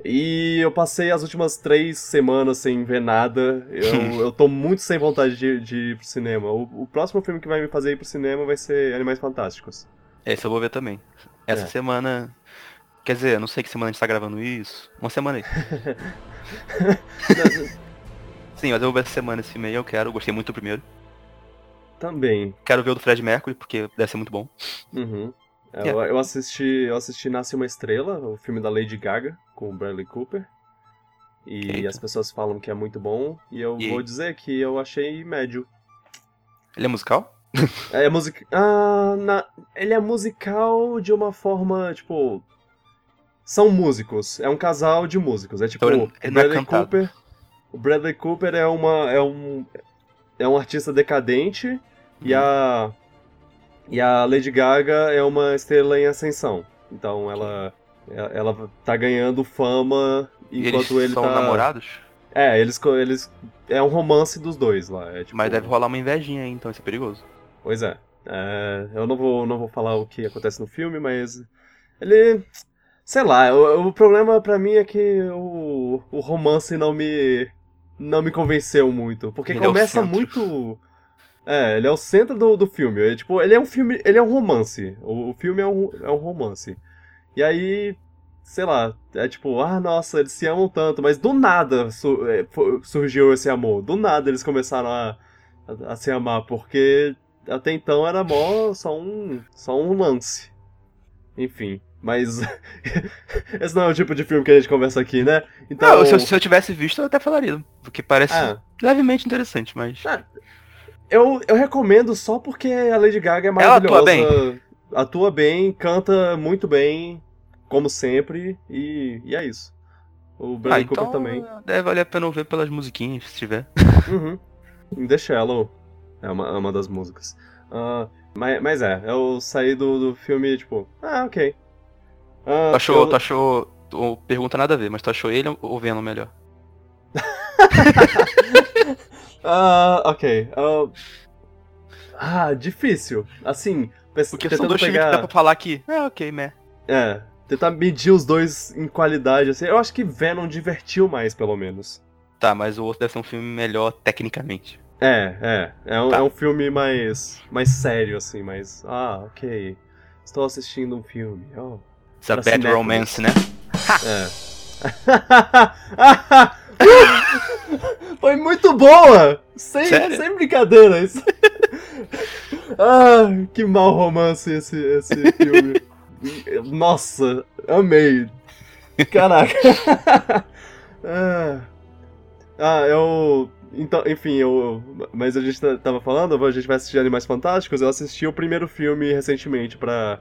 E eu passei as últimas três semanas sem ver nada. Eu, [laughs] eu tô muito sem vontade de, de ir pro cinema. O, o próximo filme que vai me fazer ir pro cinema vai ser Animais Fantásticos. Esse eu vou ver também. Essa É. semana. Quer dizer, eu não sei que semana a gente tá gravando isso. Uma semana aí. [laughs] [laughs] Sim, mas eu vou ver essa semana esse filme aí, eu quero. Eu gostei muito do primeiro. Também. Quero ver o do Fred Mercury, porque deve ser muito bom. Uhum. É, Yeah. Eu, eu assisti, eu assisti Nasce uma Estrela, o filme da Lady Gaga, com o Bradley Cooper. E Eita. as pessoas falam que é muito bom, e eu E- vou dizer que eu achei médio. Ele é musical? É music... ah, na- ele é musical de uma forma, tipo... São músicos, é um casal de músicos. É tipo, Então ele- o ele não é Bradley cantado. Cooper... O Bradley Cooper é, uma, é, um, é um artista decadente, e a e a Lady Gaga é uma estrela em ascensão. Então ela ela tá ganhando fama E eles enquanto ele são tá namorados? É, eles eles é um romance dos dois lá, é tipo Mas deve rolar uma invejinha aí, então isso é perigoso. Pois é. É, eu não vou não vou falar o que acontece no filme, mas ele sei lá, o, o problema pra mim é que o, o romance não me não me convenceu muito, porque Ele é começa centro. muito é, ele é o centro do, do filme. É, tipo, ele é um filme, ele é um romance. O, o filme é um, é um romance. E aí, sei lá, é tipo, ah, nossa, eles se amam tanto, mas do nada su- é, surgiu esse amor. Do nada eles começaram a, a, a se amar, porque até então era mó, só um, só um lance. Enfim, mas [laughs] esse não é o tipo de filme que a gente conversa aqui, né? Então, Não, se, eu, se eu tivesse visto, eu até falaria. Porque parece ah, levemente interessante, mas. Ah, Eu, eu recomendo só porque a Lady Gaga é Ela atua maravilhosa. Atua bem, canta muito bem, como sempre, e, e é isso. O Ah, Bradley então Cooper também. deve valer a pena ver pelas musiquinhas, se tiver. [laughs] Uhum. In The Shallow é uma, é uma das músicas. Ah, mas, mas é, eu saí do, do filme, tipo, ah, ok. Ah, Tu achou, eu- tu achou. tu- pergunta nada a ver, mas tu achou ele ou o Venom melhor? [laughs] Ah, ok. Ah, ah, difícil. Assim, Porque são dois filmes pegar... que dá pra falar que. É, ok, meh. É, tentar medir os dois em qualidade, assim. Eu acho que Venom divertiu mais, pelo menos. Tá, mas o outro deve ser um filme melhor tecnicamente. É, é. É um, Tá. é um filme mais, mais sério, assim, mais. Ah, ok. Estou assistindo um filme. Oh. It's a Pra bad romance, né? É. [laughs] Foi muito boa! Sem, Sério? sem brincadeira. Isso. [laughs] Ah, que mau romance esse, esse filme. Nossa, amei. Caraca. ah, [laughs] ah, eu. Então, enfim, eu. Mas a gente tava falando, a gente vai assistir Animais Fantásticos. Eu assisti o primeiro filme recentemente pra.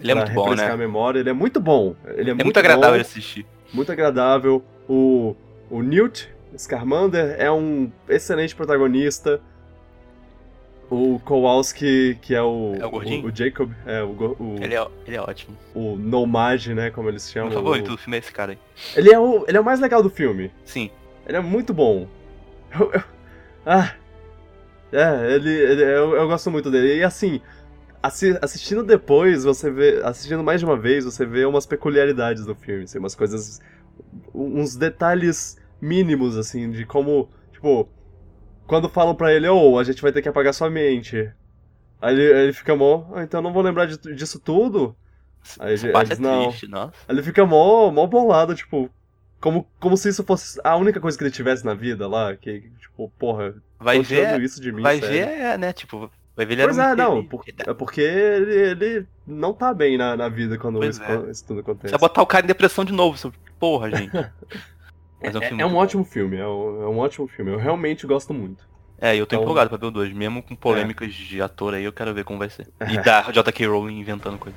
Ele é muito bom, né? a memória. Ele é muito bom. Ele é, É muito agradável de assistir. muito agradável. O, o Newt Scamander é um excelente protagonista. O Kowalski, que é o. É o gordinho? O, Jacob, é o, o, Ele é, ele é ótimo. o Nomad, né? Como eles Meu chamam. favorito o- do filme é esse cara aí. Ele é, o, ele é o mais legal do filme. Sim. Ele é muito bom. Eu- eu- ah. É, ele. ele- eu, eu gosto muito dele. E assim, assi- assistindo depois, você vê. Assistindo mais de uma vez, você vê umas peculiaridades do filme, assim, umas coisas. Uns detalhes mínimos, assim, de como. Tipo, quando falam pra ele, ô, a gente vai ter que apagar sua mente. Aí ele, ele fica mó, ah, então eu não vou lembrar de- disso tudo? Aí ele- é eles, não. triste, nossa. Ele fica mó, mó bolado, tipo. Como, como se isso fosse a única coisa que ele tivesse na vida lá. Que, tipo, porra, Vai ver, isso de mim, vai sério. ver, é, né, tipo, ele Pois era é, não. por- Ele- é porque ele, ele não tá bem na, na vida quando Pois isso, é. tudo acontece. Você vai botar o cara em depressão de novo, porra, gente. [laughs] Mas É, filme é um muito bom. ótimo filme, é um, é um ótimo filme. Eu realmente gosto muito. É, eu tô Então- empolgado pra ver o 2, mesmo com polêmicas de ator aí, eu quero ver como vai ser. E [laughs] da J.K. Rowling inventando coisa.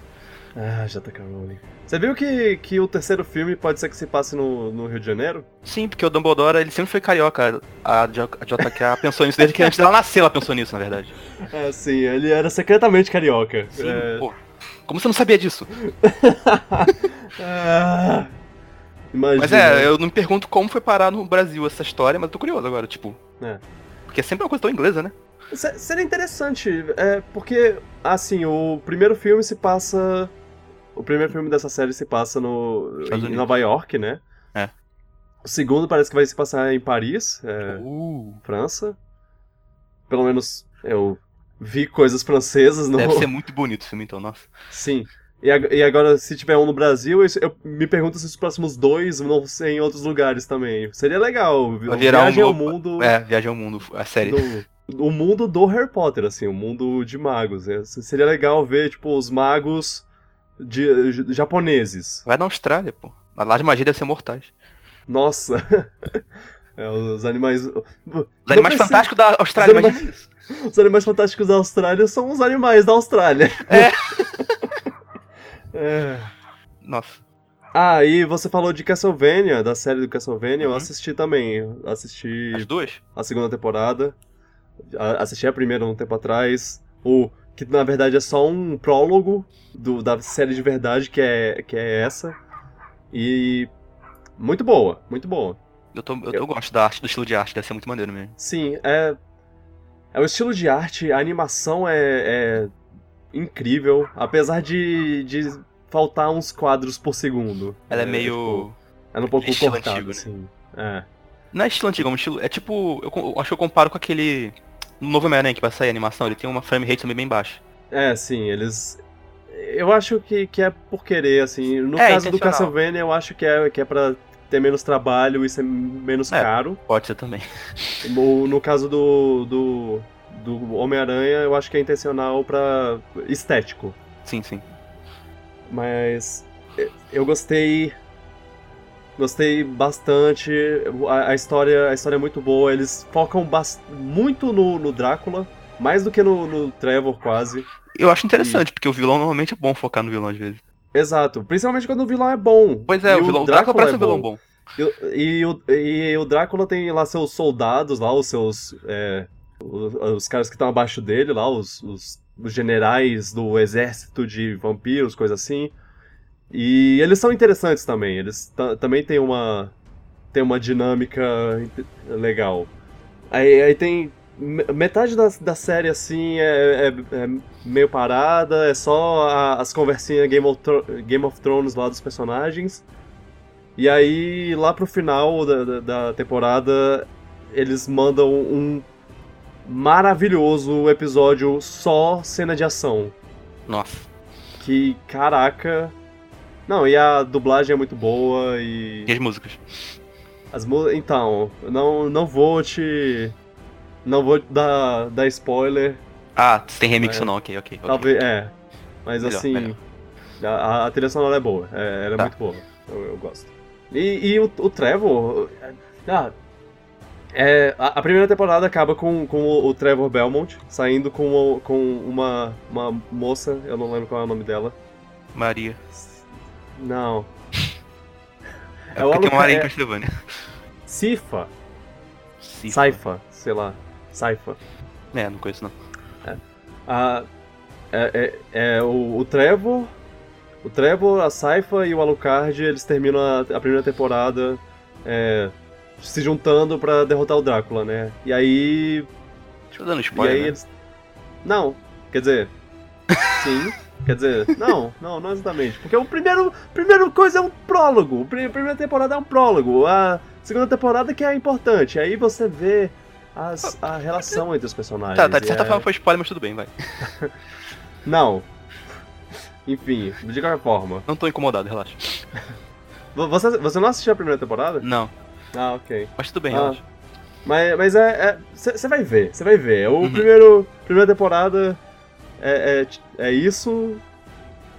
Ah, J.K. Rowling. Você viu que, que o terceiro filme pode ser que se passe no, no Rio de Janeiro? Sim, porque o Dumbledore, ele sempre foi carioca. A a JK pensou nisso desde que antes dela nascer, ela pensou nisso, na verdade. É, sim, ele era secretamente carioca. Sim, É... pô. Como você não sabia disso? [laughs] Ah, imagina. Mas é, eu não me pergunto como foi parar no Brasil essa história, mas eu tô curioso agora, tipo. É. Porque é sempre uma coisa tão inglesa, né? Se- Seria interessante, é, porque, assim, o primeiro filme se passa. O primeiro filme dessa série se passa no, Estados em Unidos. Nova York, né? É. O segundo parece que vai se passar em Paris, é, Uh, França. Pelo menos eu vi coisas francesas no. deve [laughs] ser muito bonito o filme, então, nossa. Sim. E, e agora, se tiver um no Brasil, isso- eu me pergunto se os próximos dois vão ser em outros lugares também. Seria legal. Virar um Viagem ao novo- mundo. É, Viagem ao Mundo, a série. do, o mundo do Harry Potter, assim, o mundo de magos. É, seria legal ver, tipo, os magos de, j- japoneses. Vai na Austrália, pô. Lá de magia deve ser mortais. Nossa. [laughs] É, os animais. Os animais fantásticos da Austrália, Os imagina isso. [laughs] Os animais fantásticos da Austrália são os animais da Austrália. É. [laughs] É. Nossa. Ah, e você falou de Castlevania, da série do Castlevania, eu Uhum. assisti também. Eu Assisti As duas? a segunda temporada. Assisti a primeira um tempo atrás. O que na verdade é só um prólogo do, da série de verdade, que é, que é essa. E. Muito boa, muito boa. Eu, tô, eu, eu gosto da arte, do estilo de arte, deve ser muito maneiro mesmo. Sim, é. É o estilo de arte, a animação é, é incrível, apesar de, de faltar uns quadros por segundo. Ela é, tipo, meio. ela é um pouco cortada, antigo, né? assim. É. Não é estilo antigo, é um estilo. É tipo. Eu, eu acho que eu comparo com aquele. No novo Homem-Aranha que vai sair a animação, ele tem uma frame rate também bem baixa. É, sim, eles. Eu acho que, que é por querer, assim. No É, caso do. Castlevania, eu acho que é, que é pra ter menos trabalho e ser menos É. caro. Pode ser também. No, no caso do, do, do Homem-Aranha, eu acho que é intencional pra estético. Sim, sim. Mas eu gostei. Gostei bastante. A, a história, a história é muito boa. Eles focam muito no, no Drácula, mais do que no, no Trevor, quase. Eu acho interessante, porque o vilão normalmente é bom focar no vilão às vezes. Exato, principalmente quando o vilão é bom. Pois é, E o vilão. O Drácula parece um vilão bom. E, e o, e o Drácula tem lá seus soldados, lá, os seus. é, os, os caras que estão abaixo dele, lá, os, os, os generais do exército de vampiros, coisa assim. E eles são interessantes também. Eles ta- também têm uma. Tem uma dinâmica legal. Aí, aí tem. me- Metade da, da série, assim, é, é- é meio parada, é só a- as conversinhas Game of, Game of Thrones lá dos personagens. E aí, lá pro final da, da, da temporada, eles mandam um maravilhoso episódio só cena de ação. Nossa. Que, caraca. Não, e a dublagem é muito boa e. E as músicas? As mu- Então, não, não vou te. Não vou dar, dar spoiler. Ah, tem remix É. ou não, ok, ok. ok. Talvez, é. Mas Melhor, assim, melhor. A, a trilha sonora é boa, é, ela é Tá. muito boa, eu, eu gosto. E, e o, o Trevor, ah, é, a, a primeira temporada acaba com, com o, o Trevor Belmont saindo com, o- com uma, uma moça, eu não lembro qual é o nome dela. Maria. Não. É, É o porque tem uma Maria em é- Castlevania. Cifa. Saifa, sei lá, Saifa. É, não conheço não. A, é, é, é o, o Trevor, o Trevor, a Saifa e o Alucard, eles terminam a, a primeira temporada é, se juntando pra derrotar o Drácula, né? E aí, Tô dando e spoiler, aí né? eles, não, quer dizer, [laughs] sim, quer dizer, não, não, não exatamente, porque o primeiro, primeiro coisa é um prólogo, a pri- primeira temporada é um prólogo, a segunda temporada que é importante, aí você vê as- a relação entre os personagens. Tá, tá, de certa é- forma foi spoiler, mas tudo bem, vai. [laughs] Não. Enfim, de qualquer forma. Não tô incomodado, relaxa. Vo- Você, você não assistiu a primeira temporada? Não, Ah, ok. mas tudo bem, Ah, relaxa. Mas, mas é. Você vai ver, você vai ver. O Uhum. primeiro. Primeira temporada é, é, é isso.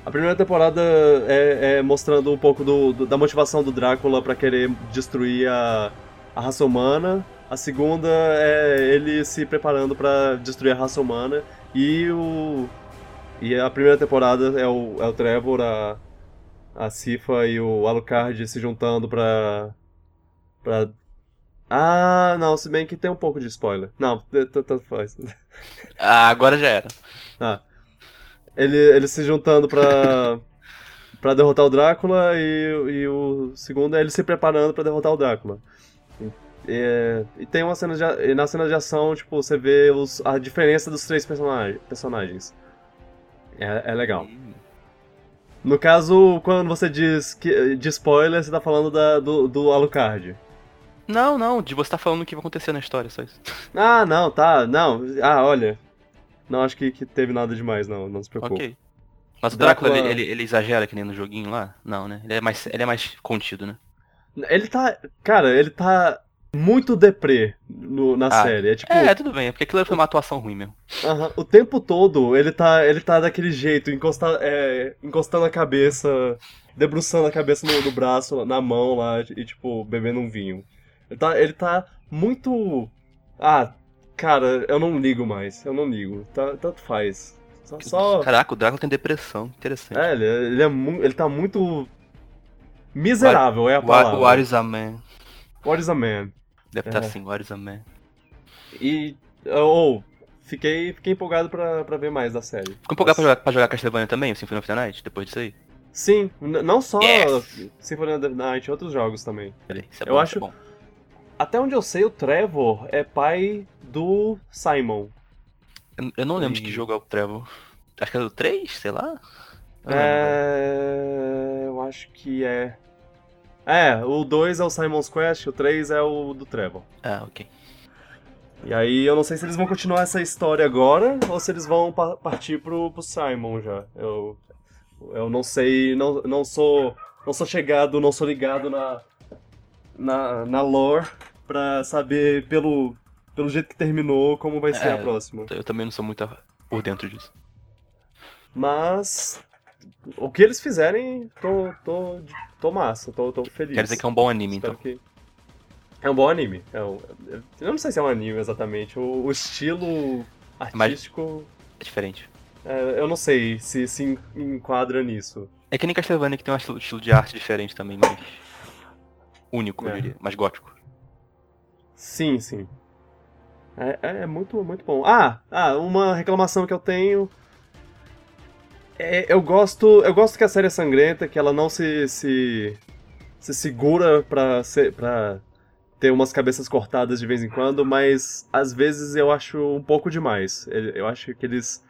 A primeira temporada é, é mostrando um pouco do, do- da motivação do Drácula pra querer destruir a, a raça humana. A segunda é ele se preparando pra destruir a raça humana. E o. E a primeira temporada é o, é o Trevor, a, a Cifa e o Alucard se juntando pra. pra. Ah, não, se bem que tem um pouco de spoiler. Não, tanto faz. Ah, agora já era. Ah. Ele, ele se juntando pra. pra derrotar o Drácula e, e o segundo é ele se preparando pra derrotar o Drácula. E, e tem uma cena de, na cena de ação, tipo, você vê os, a diferença dos três personagens. personagens. É, é legal. No caso, quando você diz que, de spoiler, você tá falando da, do, do Alucard. Não, não, de você tá falando o que vai acontecer na história, só isso. [laughs] Ah, não, tá, não. Ah, olha. Não acho que, que teve nada demais, não, não se preocupe. Ok. Mas o Drácula, Drácula- Ele, ele, ele exagera que nem no joguinho lá? Não, né? Ele é mais, ele é mais contido, né? Ele tá. Cara, ele tá muito deprê no- na Ah, série. É tipo. É, tudo bem, é porque aquilo foi uma atuação ruim mesmo. o tempo todo ele tá, ele tá daquele jeito, encosta, é, encostando a cabeça, debruçando a cabeça no, no braço, na mão lá, e tipo, bebendo um vinho. Ele tá, ele tá muito. Ah, cara, eu não ligo mais. Eu não ligo. Tá, tanto faz. Só. só... Caraca, o Drácula tem depressão, interessante. É, ele, ele, é ele tá muito. Miserável é a What, palavra. what is a man? What is a man? Deve estar É. assim, what is a man? E. Ou. fiquei, fiquei empolgado pra, pra ver mais da série. Ficou empolgado pra jogar, pra jogar Castlevania também, o Symphony of the Night, depois disso aí? Sim, não só Yes! Symphony of the Night, outros jogos também. Olha aí, Isso é Eu bom, acho- é bom. Até onde eu sei, o Trevor é pai do Simon. Eu, eu não lembro de E- que jogo é o Trevor. Acho que é do 3, sei lá. Eu. É. Eu acho que é. É, o 2 é o Simon's Quest, o 3 é o do Trevor. Ah, ok. E aí eu não sei se eles vão continuar essa história agora ou se eles vão pa- partir pro, pro Simon já. Eu, eu não sei, não, não sou não sou chegado, não sou ligado na, na, na lore pra saber pelo, pelo jeito que terminou como vai ser É, a próxima. Eu também não sou muito por dentro disso. Mas o que eles fizerem, tô, tô, tô massa, tô, tô feliz. Quer dizer que é um bom anime, Espero então. que- É um bom anime. É um- Eu não sei se é um anime exatamente. O, o estilo artístico, É diferente. é, eu não sei se se en- enquadra nisso. É que nem Castlevania que tem um estilo, de arte diferente também, mais único, eu É. diria. Mais gótico. Sim, sim. É, é muito, muito bom. Ah, ah, uma reclamação que eu tenho. É, eu gosto, eu gosto que a série é sangrenta, que ela não se se, se segura pra, ser, pra ter umas cabeças cortadas de vez em quando, mas às vezes eu acho um pouco demais. Eu acho que eles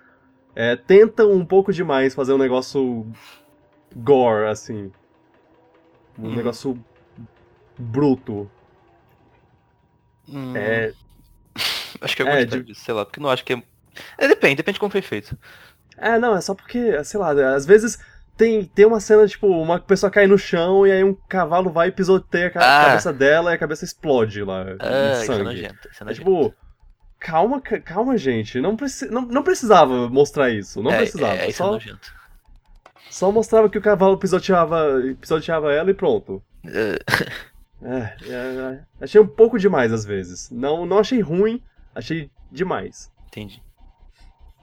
é, tentam um pouco demais fazer um negócio gore, assim. Um Hum. negócio bruto. Hum, É, [laughs] Acho que eu é, de- disso, sei lá, porque não acho que é... é. Depende, depende de como foi feito. É, não, é só porque, sei lá, às vezes tem, tem uma cena, tipo, uma pessoa cai no chão e aí um cavalo vai e pisoteia a ca- Ah. cabeça dela e a cabeça explode lá, Ah, isso é sangue. nojento. Isso é É nojento. tipo, calma, ca- calma, gente. Não, preci não, não precisava mostrar isso. Não é, precisava. É, isso é só, nojento. só mostrava que o cavalo pisoteava, pisoteava ela e pronto. [laughs] É, É, achei um pouco demais às vezes. Não, não achei ruim, achei demais. entendi.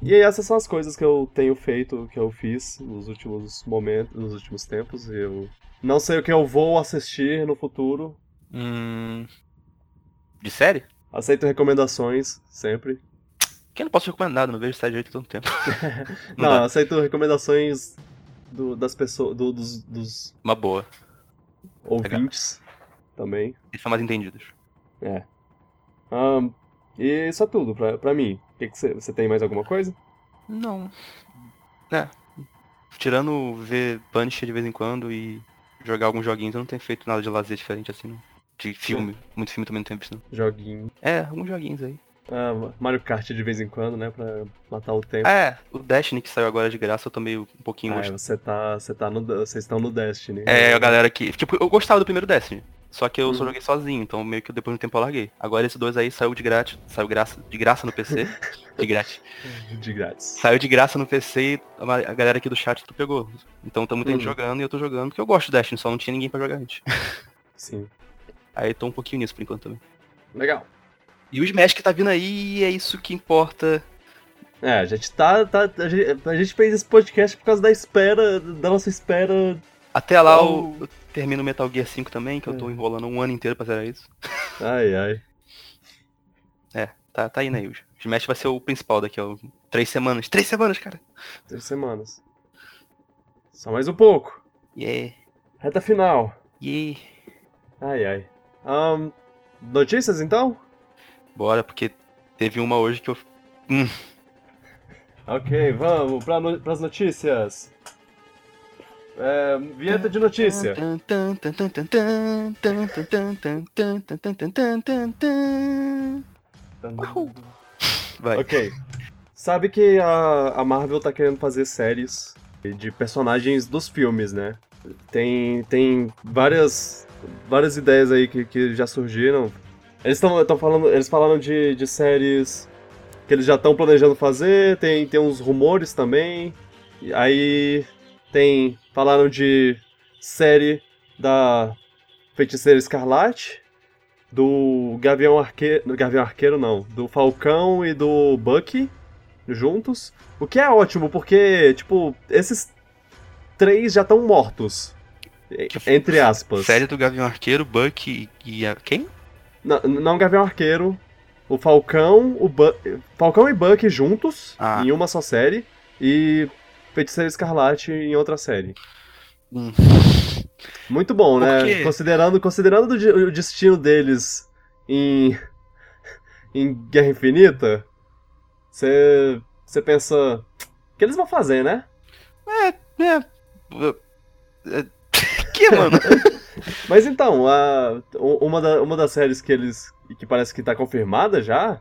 E aí essas são as coisas que eu tenho feito, que eu fiz nos últimos momentos, nos últimos tempos. Eu não sei o que eu vou assistir no futuro. Hum... De série? Aceito recomendações, sempre. Que eu não posso recomendar nada, não vejo série direito há tanto tempo. [laughs] Não, dá. aceito recomendações do- das pessoas, do- dos, dos Uma boa. ouvintes também. Eles são mais entendidos. Ahn, e isso é tudo pra, pra mim. O que que você você tem mais alguma coisa? Não. É. Tirando ver Punisher de vez em quando e jogar alguns joguinhos, eu não tenho feito nada de lazer diferente assim, não. De filme. Muito filme também não tenho visto, não. Joguinho. É, alguns joguinhos aí. Ah, Mario Kart de vez em quando, né? Pra matar o tempo. É, o Destiny que saiu agora de graça, eu tomei um pouquinho Ah, você tá, você tá no, vocês estão no Destiny. É, a galera que. Tipo, eu gostava do primeiro Destiny. Só que eu só Uhum. joguei sozinho, então meio que depois de um tempo eu larguei. Agora esse dois aí saiu de grátis. Saiu graça, de graça no PC. [laughs] de grátis. De grátis. Saiu de graça no PC e a galera aqui do chat tu pegou. Então tá muita gente Uhum. jogando e eu tô jogando, porque eu gosto do Destiny, só não tinha ninguém pra jogar antes. [laughs] Sim. Aí tô um pouquinho nisso por enquanto também. Legal. E o Smash que tá vindo aí, é isso que importa. É, a gente tá. tá a, gente, a gente fez esse podcast por causa da espera, da nossa espera. Até lá Oh. eu, eu termino Metal Gear 5 também, que eu tô É. enrolando um ano inteiro pra zerar isso. Ai, ai. É, tá, tá indo aí. O Smash vai ser o principal daqui a três semanas. Três semanas, cara. Três semanas. Só mais um pouco. Yeah, Reta final. yeah. Ai, ai. Ahn, notícias então? Bora, porque teve uma hoje que eu. Hum, Ok, vamos para no, pras notícias. É, vinheta de notícia. Vai. Ok. Sabe que a, a Marvel tá querendo fazer séries de personagens dos filmes, né? Tem, tem várias, várias ideias aí que, que já surgiram. Eles estão falando, eles falaram de, de séries que eles já estão planejando fazer, tem, tem uns rumores também. E aí tem. Falaram de série da Feiticeira Escarlate, do Gavião Arqueiro. Do Gavião Arqueiro não, do Falcão e do Bucky juntos. O que é ótimo, porque, tipo, esses três já estão mortos. Entre aspas. Série do Gavião Arqueiro, Buck e, e a. Quem? Não, não Gavião Arqueiro. O Falcão, o Bu Falcão e Bucky juntos, Ah. em uma só série. E Feiticeira Escarlate em outra série. Hum. Muito bom, né? Considerando, considerando o de- o destino deles em, em Guerra Infinita, você pensa. O que eles vão fazer, né? É. é, é [laughs] que, mano? [laughs] Mas então, a, uma, da- uma das séries que eles. que parece que tá confirmada já.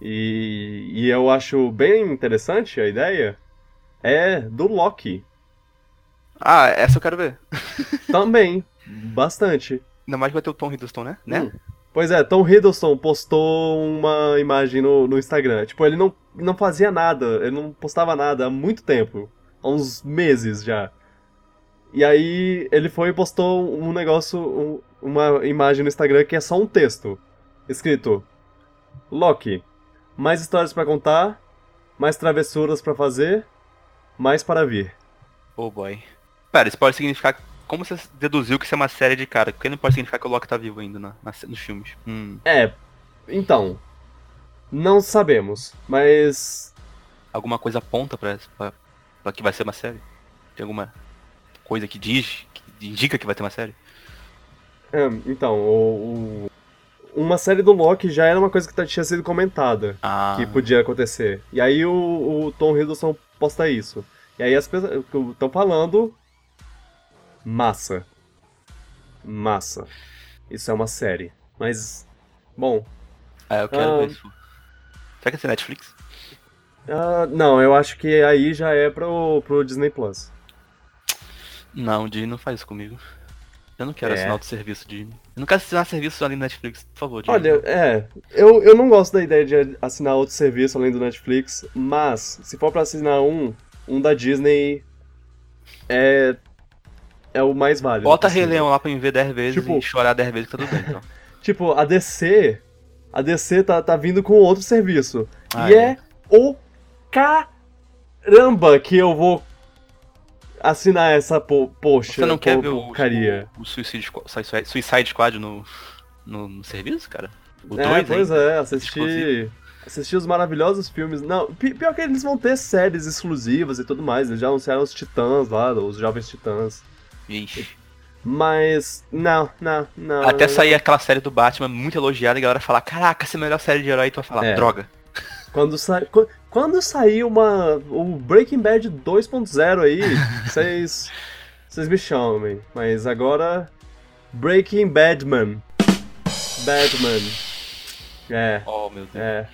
E, e eu acho bem interessante a ideia. É do Loki. ah, essa eu quero ver. [laughs] Também. Bastante. Ainda mais que vai ter o Tom Hiddleston, né? Né? Hum. Pois é, Tom Hiddleston postou uma imagem no, no Instagram. Tipo, ele não, não fazia nada, ele não postava nada há muito tempo. Há uns meses já. E aí ele foi e postou um negócio, um- uma imagem no Instagram que é só um texto. Escrito: Loki, mais histórias pra contar, mais travessuras pra fazer, mais para vir. Oh boy. Pera, isso pode significar. Como você deduziu que isso é uma série de cara? Porque não pode significar que o Loki tá vivo ainda na, na- nos filmes. Hum. É, então. Não sabemos, mas Alguma coisa aponta pra, pra, pra que vai ser uma série? Tem alguma coisa que diz, que indica que vai ter uma série? É, então, o, o- uma série do Loki já era uma coisa que tá- tinha sido comentada, Ah. que podia acontecer. E aí o, o Tom Hiddleston posta isso. E aí as pessoas estão falando. Massa. Massa. Isso é uma série. Mas. Bom. Ah, eu quero Ah. ver isso. Será que vai ser Netflix? ah, não, eu acho que aí já é pro, pro Disney Plus. Não, o Disney não faz isso comigo. Eu não quero É. assinar outro serviço de. Eu não quero assinar serviço além do Netflix, por favor. Jimmy. Olha, é, eu, eu não gosto da ideia de assinar outro serviço além do Netflix, mas se for pra assinar um, um da Disney é é o mais válido. Bota Rei. Leão lá pra me ver 10 vezes Tipo- e chorar 10 vezes que tá tudo bem, então. [laughs] Tipo, a DC, a DC tá, tá vindo com outro serviço. Ah, e é. é o caramba que eu vou assinar essa po poxa, Você não quer ver o, o, o Suicide, Squad, Suicide- Squad no, no, no serviço, cara? O É, dois, pois hein? é, assisti, Exclusivo. assisti os maravilhosos filmes. Não, pi- pior que eles vão ter séries exclusivas e tudo mais. Eles já anunciaram os Titãs lá, os Jovens Titãs. Ixi. Mas, não, não, não. Até sair aquela série do Batman muito elogiada e a galera falar, caraca, essa é a melhor série de herói, e tu vai falar, É. droga. Quando, sa... qu- Quando sair uma... o Breaking Bad 2.0 aí, [laughs] vocês... Vocês me chamem. Mas agora... Breaking Badman. Batman. É, Oh, meu Deus. é.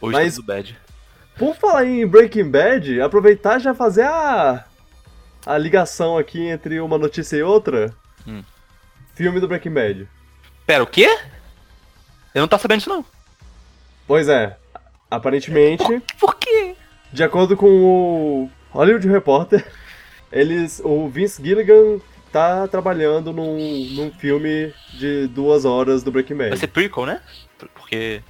Hoje Mas- tudo bad. Por falar em Breaking Bad, aproveitar e já fazer a... A ligação aqui entre uma notícia e outra. Hum. Filme do Breaking Bad. Pera, o quê? Eu não tava sabendo disso, não. Pois é. Aparentemente... Por quê? De acordo com o Hollywood Reporter, eles, o Vince Gilligan tá trabalhando num, num filme de duas horas do Breaking Vai Bad. ser prequel, né? Por- Porque...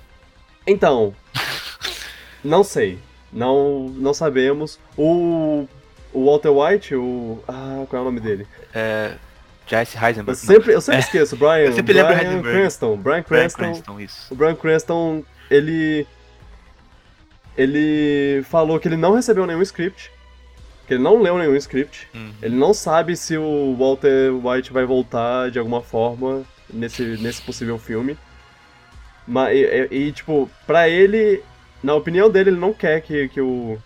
Então, [laughs] não sei, não, não sabemos. O, o Walter White, o ah, qual é o nome dele? É... Jesse Heisenberg. Eu sempre, eu sempre É. esqueço. Brian, Eu sempre lembro Brian Heisenberg. Cranston, Brian Cranston. Cranston, isso. O Brian Cranston, ele. Ele falou que ele não recebeu nenhum script. Que ele não leu nenhum script. Uhum. Ele não sabe se o Walter White vai voltar de alguma forma nesse, nesse possível filme. Mas, e, e, tipo, pra ele, na opinião dele, ele não quer que, que, o,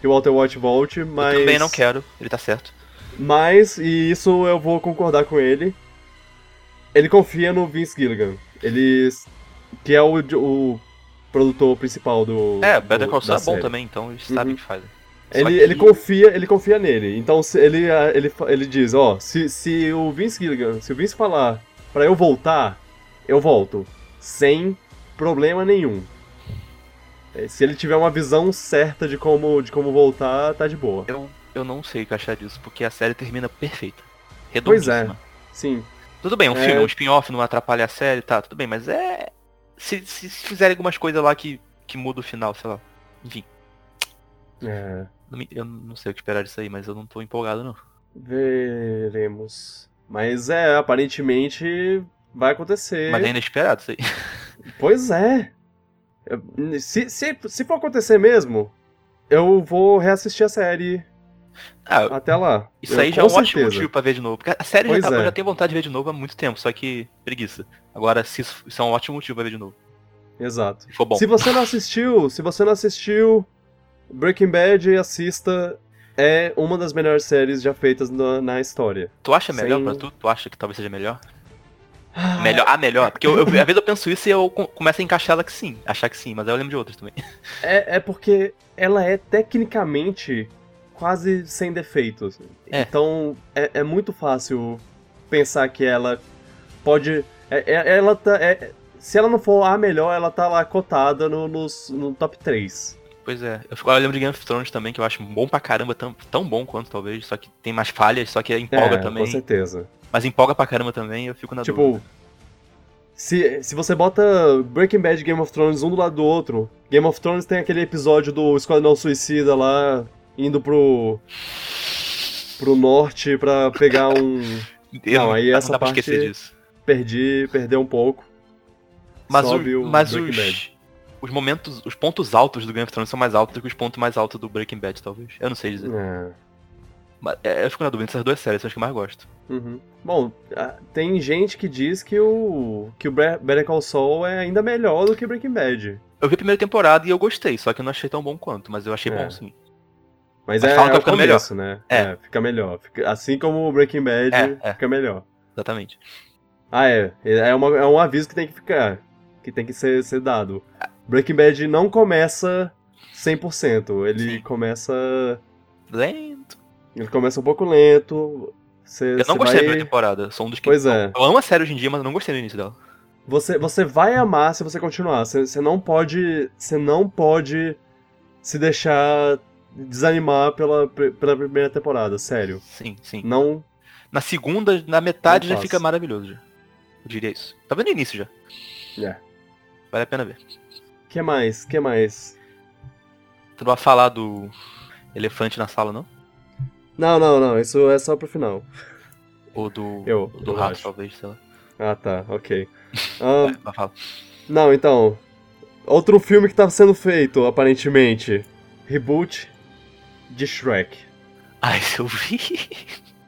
que o Walter White volte, mas. Eu também não quero, ele tá certo. Mas, e isso eu vou concordar com ele, ele confia no Vince Gilligan. Ele. que é o, o produtor principal do. É, Better Call Saul é bom série. também, então eles sabem Uhum. o que fazem. Ele, que- ele confia, ele confia nele. Então ele, ah, ele, ele diz, ó, se, se o Vince Gilligan, se o Vince falar pra eu voltar, eu volto. Sem problema nenhum. É, Se ele tiver uma visão certa de como, de como voltar, tá de boa. Eu, eu não sei o que achar disso, porque a série termina perfeita. Pois é. Redondíssima. Sim. Tudo bem, um É. filme, um spin-off não atrapalha a série, tá, tudo bem, mas é. Se, se fizerem algumas coisas lá que, que muda o final, sei lá. Enfim, É, eu não sei o que esperar disso aí, mas eu não tô empolgado, não. veremos. Mas é, aparentemente vai acontecer. Mas é inesperado isso aí. [laughs] Pois é. Se, se, se for acontecer mesmo, eu vou reassistir a série Ah, até lá. isso Eu- aí já é um com ótimo certeza. motivo pra ver de novo. Porque a série já Pois tá, eu é. já tenho vontade de ver de novo há muito tempo, só que preguiça. Agora, se isso, isso é um ótimo motivo pra ver de novo. Exato. Se for bom. Se você não assistiu, se você não assistiu Breaking Bad, assista. É uma das melhores séries já feitas na, na história. Tu acha melhor sem- pra tu? Tu acha que talvez seja melhor? Melhor, a melhor. Porque eu, eu- às vezes eu penso isso e eu co- começo a encaixar ela que sim, achar que sim, mas aí eu lembro de outras também. É, é porque ela é tecnicamente quase sem defeitos. É. Então é, é muito fácil pensar que ela pode. é- é- ela tá. é- se ela não for a melhor, ela tá lá cotada no, nos- no top 3. Pois é. Eu, fico- eu lembro de Game of Thrones também, que eu acho bom pra caramba, tão, tão bom quanto talvez, só que tem mais falhas, só que empolga é, também. com certeza. Mas empolga pra caramba também, eu fico na Tipo, dúvida. se, se você bota Breaking Bad e Game of Thrones um do lado do outro, Game of Thrones tem aquele episódio do Esquadrão Suicida lá, indo pro. pro norte pra pegar um. [laughs] Eu não, aí não essa pra parte- esquecer disso. Perdi, perdeu um pouco. Mas, Sobe o- o mas Breaking os, Bad. os momentos, os pontos altos do Game of Thrones são mais altos do que os pontos mais altos do Breaking Bad, talvez. Eu não sei dizer. É. Mas, é, eu fico na dúvida dessas duas séries, são as que eu mais gosto. Uhum. Bom, tem gente que diz que o que o Better Call Saul é ainda melhor do que Breaking Bad. Eu vi a primeira temporada e eu gostei, só que eu não achei tão bom quanto, mas eu achei É. bom sim. Mas, Mas é, fala que é ficando começo, né? É. fica melhor. Fica- assim como o Breaking Bad, É, é. fica melhor. Exatamente. Ah, é. É, uma- é um aviso que tem que ficar. Que tem que ser, ser dado. Breaking Bad não começa 100%. Ele Sim. começa. Lento. Ele começa um pouco lento. Você, Eu não gostei da vai... primeira temporada. Sou um dos que. Pois é. Eu amo a série hoje em dia, mas eu não gostei no início dela. Você, você vai amar se você continuar. Você, você não pode. Você não pode se deixar desanimar pela, pela primeira temporada, sério. Sim, sim. Não. Na segunda, na metade já fica maravilhoso. Já. Eu diria isso. Tá vendo no início já. É. Vale a pena ver. Que mais? Que mais? Tu não vai falar do elefante na sala, não? Não, não, não. Isso é só pro final. Ou do. Eu, do eu rato, acho. talvez, sei lá. Ah, tá. Ok. [laughs] Fala. não, então. Outro filme que tá sendo feito, aparentemente. Reboot de Shrek. Ah, [laughs] isso eu vi.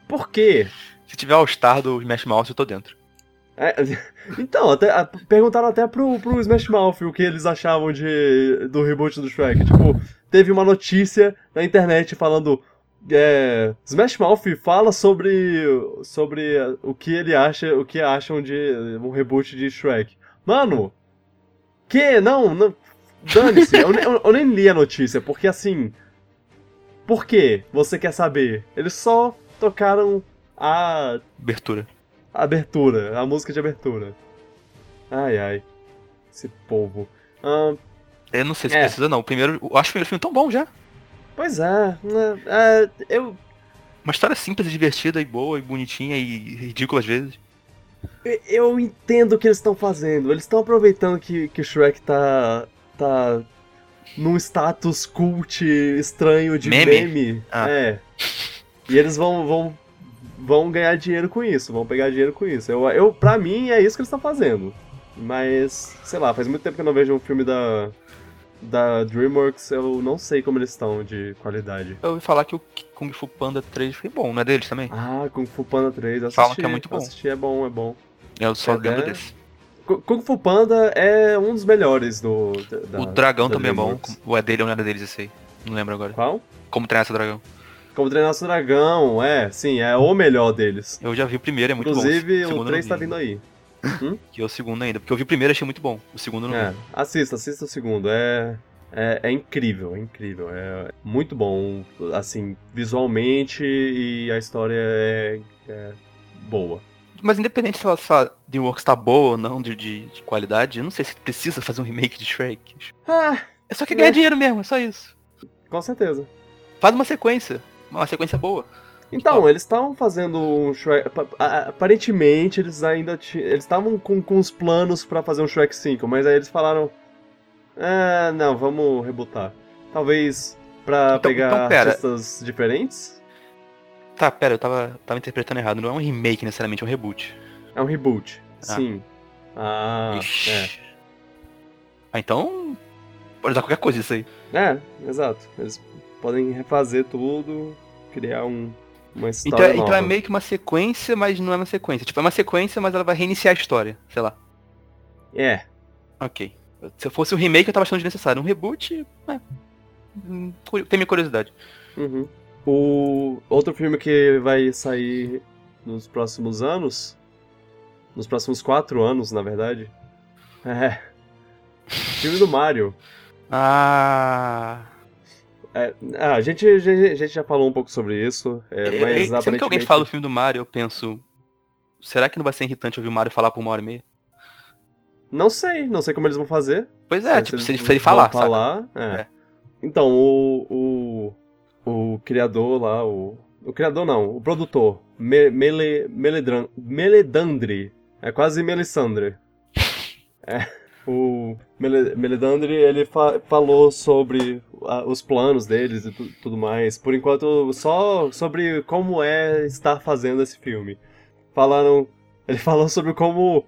Por quê? Se tiver All-Star do Smash Mouth, eu tô dentro. É, [laughs] então, até, a- perguntaram até pro, pro Smash Mouth o que eles achavam de, do reboot do Shrek. Tipo, teve uma notícia na internet falando. É, Smash Mouth fala sobre, sobre o que ele acha, o que acham de um reboot de Shrek. Mano, que? Não, não dane-se, eu, [laughs] eu- eu nem li a notícia, porque assim. Por que você quer saber? Eles só tocaram a Abertura. Abertura, a música de abertura. Ai ai. Esse povo. Ahn, Eu não sei se É. precisa, não. O primeiro. Eu acho o primeiro filme tão bom já. pois é, né, é, eu, Uma história simples e divertida e boa e bonitinha e ridícula às vezes. eu entendo o que eles estão fazendo. Eles estão aproveitando que, que o Shrek tá. tá. Num status cult estranho de Meme? meme. Ah. É. E eles vão, vão. vão ganhar dinheiro com isso, vão pegar dinheiro com isso. Eu, eu, pra mim, é isso que eles estão fazendo. Mas, sei lá, faz muito tempo que eu não vejo um filme da. Da DreamWorks, eu não sei como eles estão de qualidade. Eu ouvi falar que o Kung Fu Panda 3 foi bom, não é deles também? Ah, Kung Fu Panda 3, assisti. Falam que é muito bom. Assisti, é bom, é bom. Eu só É, lembro desse. Ku- Kung Fu Panda é um dos melhores do. da- o dragão da também é bom. Ou é dele ou não é deles esse aí? Não lembro agora. Qual? Como treinar esse dragão. Como treinar seu dragão, é, sim, é o melhor deles. Eu já vi o primeiro, é muito Inclusive, bom. o segundo eu 3 não tá vi. vindo aí. Que [laughs] é o segundo ainda. Porque eu vi o primeiro e achei muito bom. O segundo não É, vi. assista, assista o segundo. É, é, é incrível, é incrível. É muito bom, assim, visualmente e a história é, é boa. Mas independente se a, se DreamWorks tá boa ou não de, de, de qualidade, eu não sei se precisa fazer um remake de Shrek. Ah, É só que ganhar É. dinheiro mesmo, é só isso. com certeza. Faz uma sequência. Uma sequência boa. Então, eles estavam fazendo um Shrek. Aparentemente, eles ainda tinham. Eles estavam com, com os planos pra fazer um Shrek 5, mas aí eles falaram. Ah, não, vamos rebootar. Talvez pra Então- pegar então, artistas diferentes. Tá, pera, eu tava, tava interpretando errado. Não é um remake necessariamente, é um reboot. É um reboot. Ah. Sim. Ah, Ixi. Ah, então. Pode usar qualquer coisa isso aí. é. É, exato. Eles podem refazer tudo, criar um, uma Então, história é- então nova. é meio que uma sequência, mas não é uma sequência. Tipo, é uma sequência, mas ela vai reiniciar a história. Sei lá. É. Ok. Se fosse um remake, eu tava achando desnecessário. Um reboot, é. Hum, Tem minha curiosidade. Uhum. O outro filme que vai sair nos próximos anos, nos próximos quatro anos, na verdade, é filme do Mario. Ah. É, ah, a, gente, a gente- já falou um pouco sobre isso, é, É, mas Sempre que alguém aparentemente- fala o filme do Mario, eu penso. Será que não vai ser irritante ouvir o Mario falar por uma hora e meia? Não sei, não sei como eles vão fazer. Pois é, Se tipo, se se ele falar, falar, é. É. Então, o, o, o criador lá, o, o criador não, o produtor, Me, Mele, Meledran, Meledandri, é quase Melisandre. É, o Mele, Meledandri, ele fa- falou sobre ah, os planos deles e tu- tudo mais, por enquanto só sobre como é estar fazendo esse filme. Falaram, ele [laughs] falou sobre como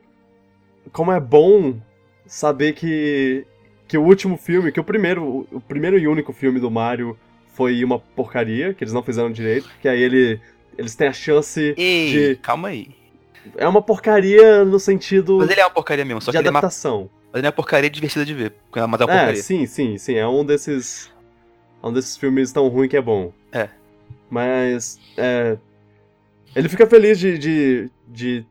como é bom saber que que o último filme, que o primeiro, o primeiro e único filme do Mario foi uma porcaria, que eles não fizeram direito, que aí ele, eles têm a chance Ei, de- calma aí. é uma porcaria no sentido Mas ele é uma porcaria mesmo, só de que ele é, uma, adaptação. mas ele é uma porcaria divertida de ver. Mas é uma É, porcaria. sim, sim, sim, é um desses é um desses filmes tão ruim que é bom. É. Mas é, ele fica feliz de, de, de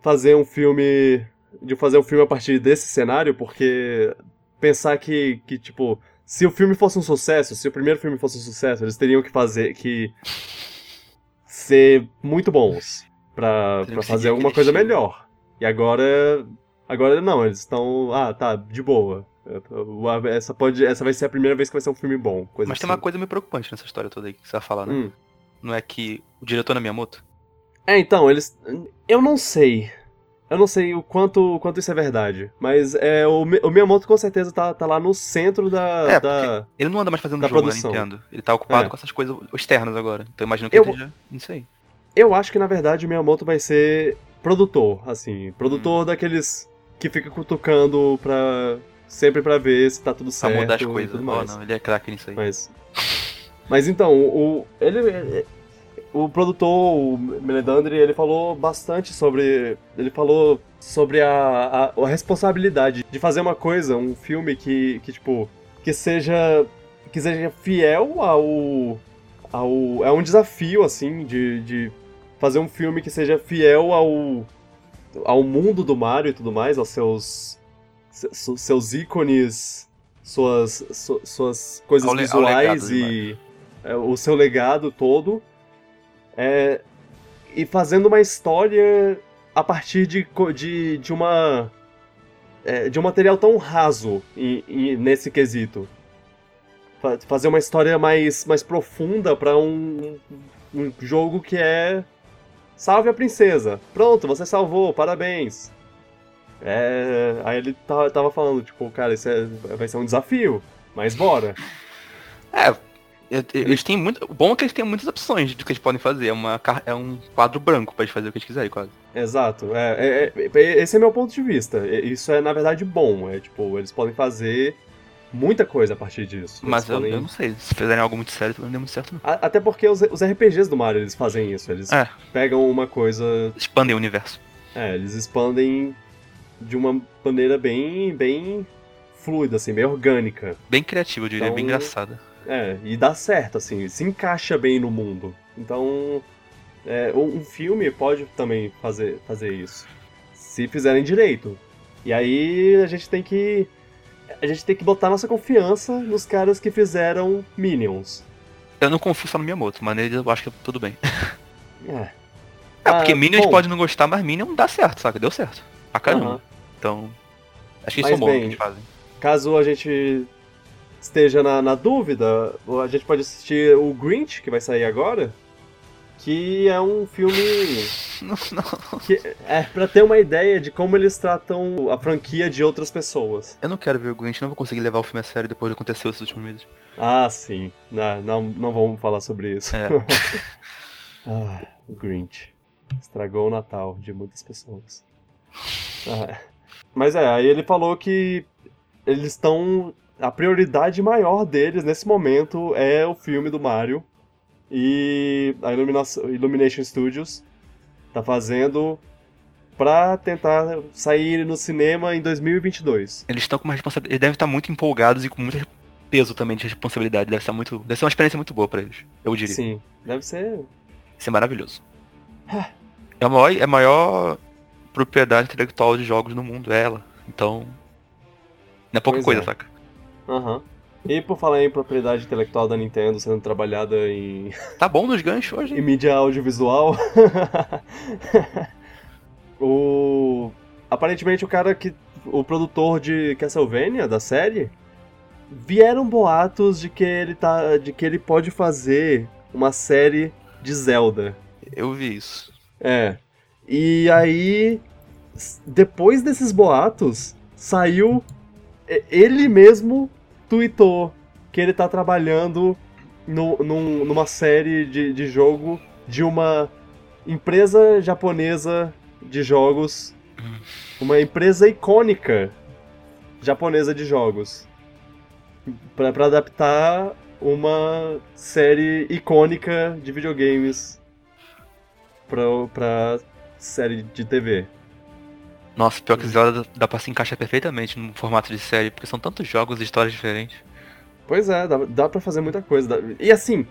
fazer um filme de fazer um filme a partir desse cenário, porque pensar que, que tipo, se o filme fosse um sucesso, se o primeiro filme fosse um sucesso, eles teriam que fazer que ser muito bons Tem que fazer alguma aquele coisa melhor. E agora. Agora não, eles estão. Ah, tá, de boa. Essa, pode, essa vai ser a primeira vez que vai ser um filme bom. Mas tem assim. uma coisa meio preocupante nessa história toda aí que você vai falar, né? Hum. Não é que o diretor na Miyamoto? É, então, eles. Eu não sei. Eu não sei o quanto, quanto isso é verdade. Mas é, o, o Miyamoto com certeza tá, tá lá no centro da. É, da... Ele não anda mais fazendo Da jogo produção. na Nintendo. Ele tá ocupado É. com essas coisas externas agora. Então imagino que Eu- ele esteja nisso aí. Eu acho que na verdade o Miyamoto vai ser produtor, assim. Produtor Hum. daqueles que fica cutucando pra. Sempre pra ver se tá tudo Pra certo. mudar as coisas. Oh, não, ele é craque nisso aí. Mas. Mas então, o. Ele. ele- O produtor, o Meledandri, ele falou bastante sobre. Ele falou sobre a, a, a responsabilidade de fazer uma coisa, um filme que, que tipo. Que seja. Que seja fiel ao. ao é um desafio, assim, de, de fazer um filme que seja fiel ao. ao mundo do Mario e tudo mais, aos seus. se- seus ícones, suas, su- suas coisas Ao le- ao legado visuais e é, o seu legado todo. É, e fazendo uma história a partir de, de, de uma. é, de um material tão raso em- em- nesse quesito. Fa- Fazer uma história mais, mais profunda pra um, um jogo que é. Salve a princesa! Pronto, você salvou, parabéns! É, aí ele tava, falando, tipo, cara, isso é- vai ser um desafio, mas bora. É, e- e- eles têm muito. O bom é que eles têm muitas opções do que eles podem fazer. É, uma, é um quadro branco pra eles fazerem o que eles quiserem, quase. Exato, é, é- é- esse é meu ponto de vista. Isso é, na verdade, bom. É tipo, eles podem fazer muita coisa a partir disso. Mas eu, podem- eu não sei. Se fizerem algo muito sério, não deu muito certo, não. A- Até porque os, os RPGs do Mario, eles fazem isso. Eles É. pegam uma coisa... Expandem o universo. É, eles expandem de uma maneira bem, bem fluida, assim, bem orgânica. Bem criativo, eu diria, bem Então- engraçada. É, e dá certo, assim, se encaixa bem no mundo. Então, é, um filme pode também fazer, fazer isso. Se fizerem direito. E aí a gente tem que. A gente tem que botar nossa confiança nos caras que fizeram Minions. Eu não confio só no Miyamoto, mas nele eu acho que tudo bem. [laughs] É. É, porque Ah, Minions bom. pode não gostar, mas Minion dá certo, saca? Deu certo. Pra caramba. Aham. Então. Acho que são bons no que eles fazem. Caso a gente esteja na, na dúvida, a gente pode assistir o Grinch, que vai sair agora. Que é um filme [laughs] Não, não. que é pra ter uma ideia de como eles tratam a franquia de outras pessoas. Eu não quero ver o Grinch, não vou conseguir levar o filme a sério depois do que aconteceu esses últimos meses. Ah, sim. Não, não, não vamos falar sobre isso. É. [laughs] ah, o Grinch. Estragou o Natal de muitas pessoas. Ah, Mas é, aí ele falou que eles estão. A prioridade maior deles nesse momento é o filme do Mario. E a Illumination Studios tá fazendo pra tentar sair no cinema em 2022. Eles estão com uma responsabilidade. Eles devem estar muito empolgados e com muito peso também de responsabilidade. Deve ser muito. Deve ser uma experiência muito boa pra eles. Eu diria. Sim, deve ser. Isso é maravilhoso. É a maior, é a maior propriedade intelectual de jogos no mundo, é ela. Então. Não é pouca Pois coisa, é. saca? Aham. E por falar em propriedade intelectual da Nintendo sendo trabalhada em, [laughs] Tá bom nos ganchos hoje. em mídia audiovisual, [laughs] o aparentemente o cara que o produtor de Castlevania da série vieram boatos de que ele tá de que ele pode fazer uma série de Zelda. Eu vi isso. É. E aí, depois desses boatos, saiu. E- Ele mesmo tweetou que ele tá trabalhando no, num- numa série de, de jogo de uma empresa japonesa de jogos. Uma empresa icônica japonesa de jogos. Pra adaptar uma série icônica de videogames pra série de TV. Nossa, pior que Zelda dá pra se encaixar perfeitamente no formato de série, porque são tantos jogos e histórias diferentes. Pois é, dá, dá pra fazer muita coisa. dá- E assim,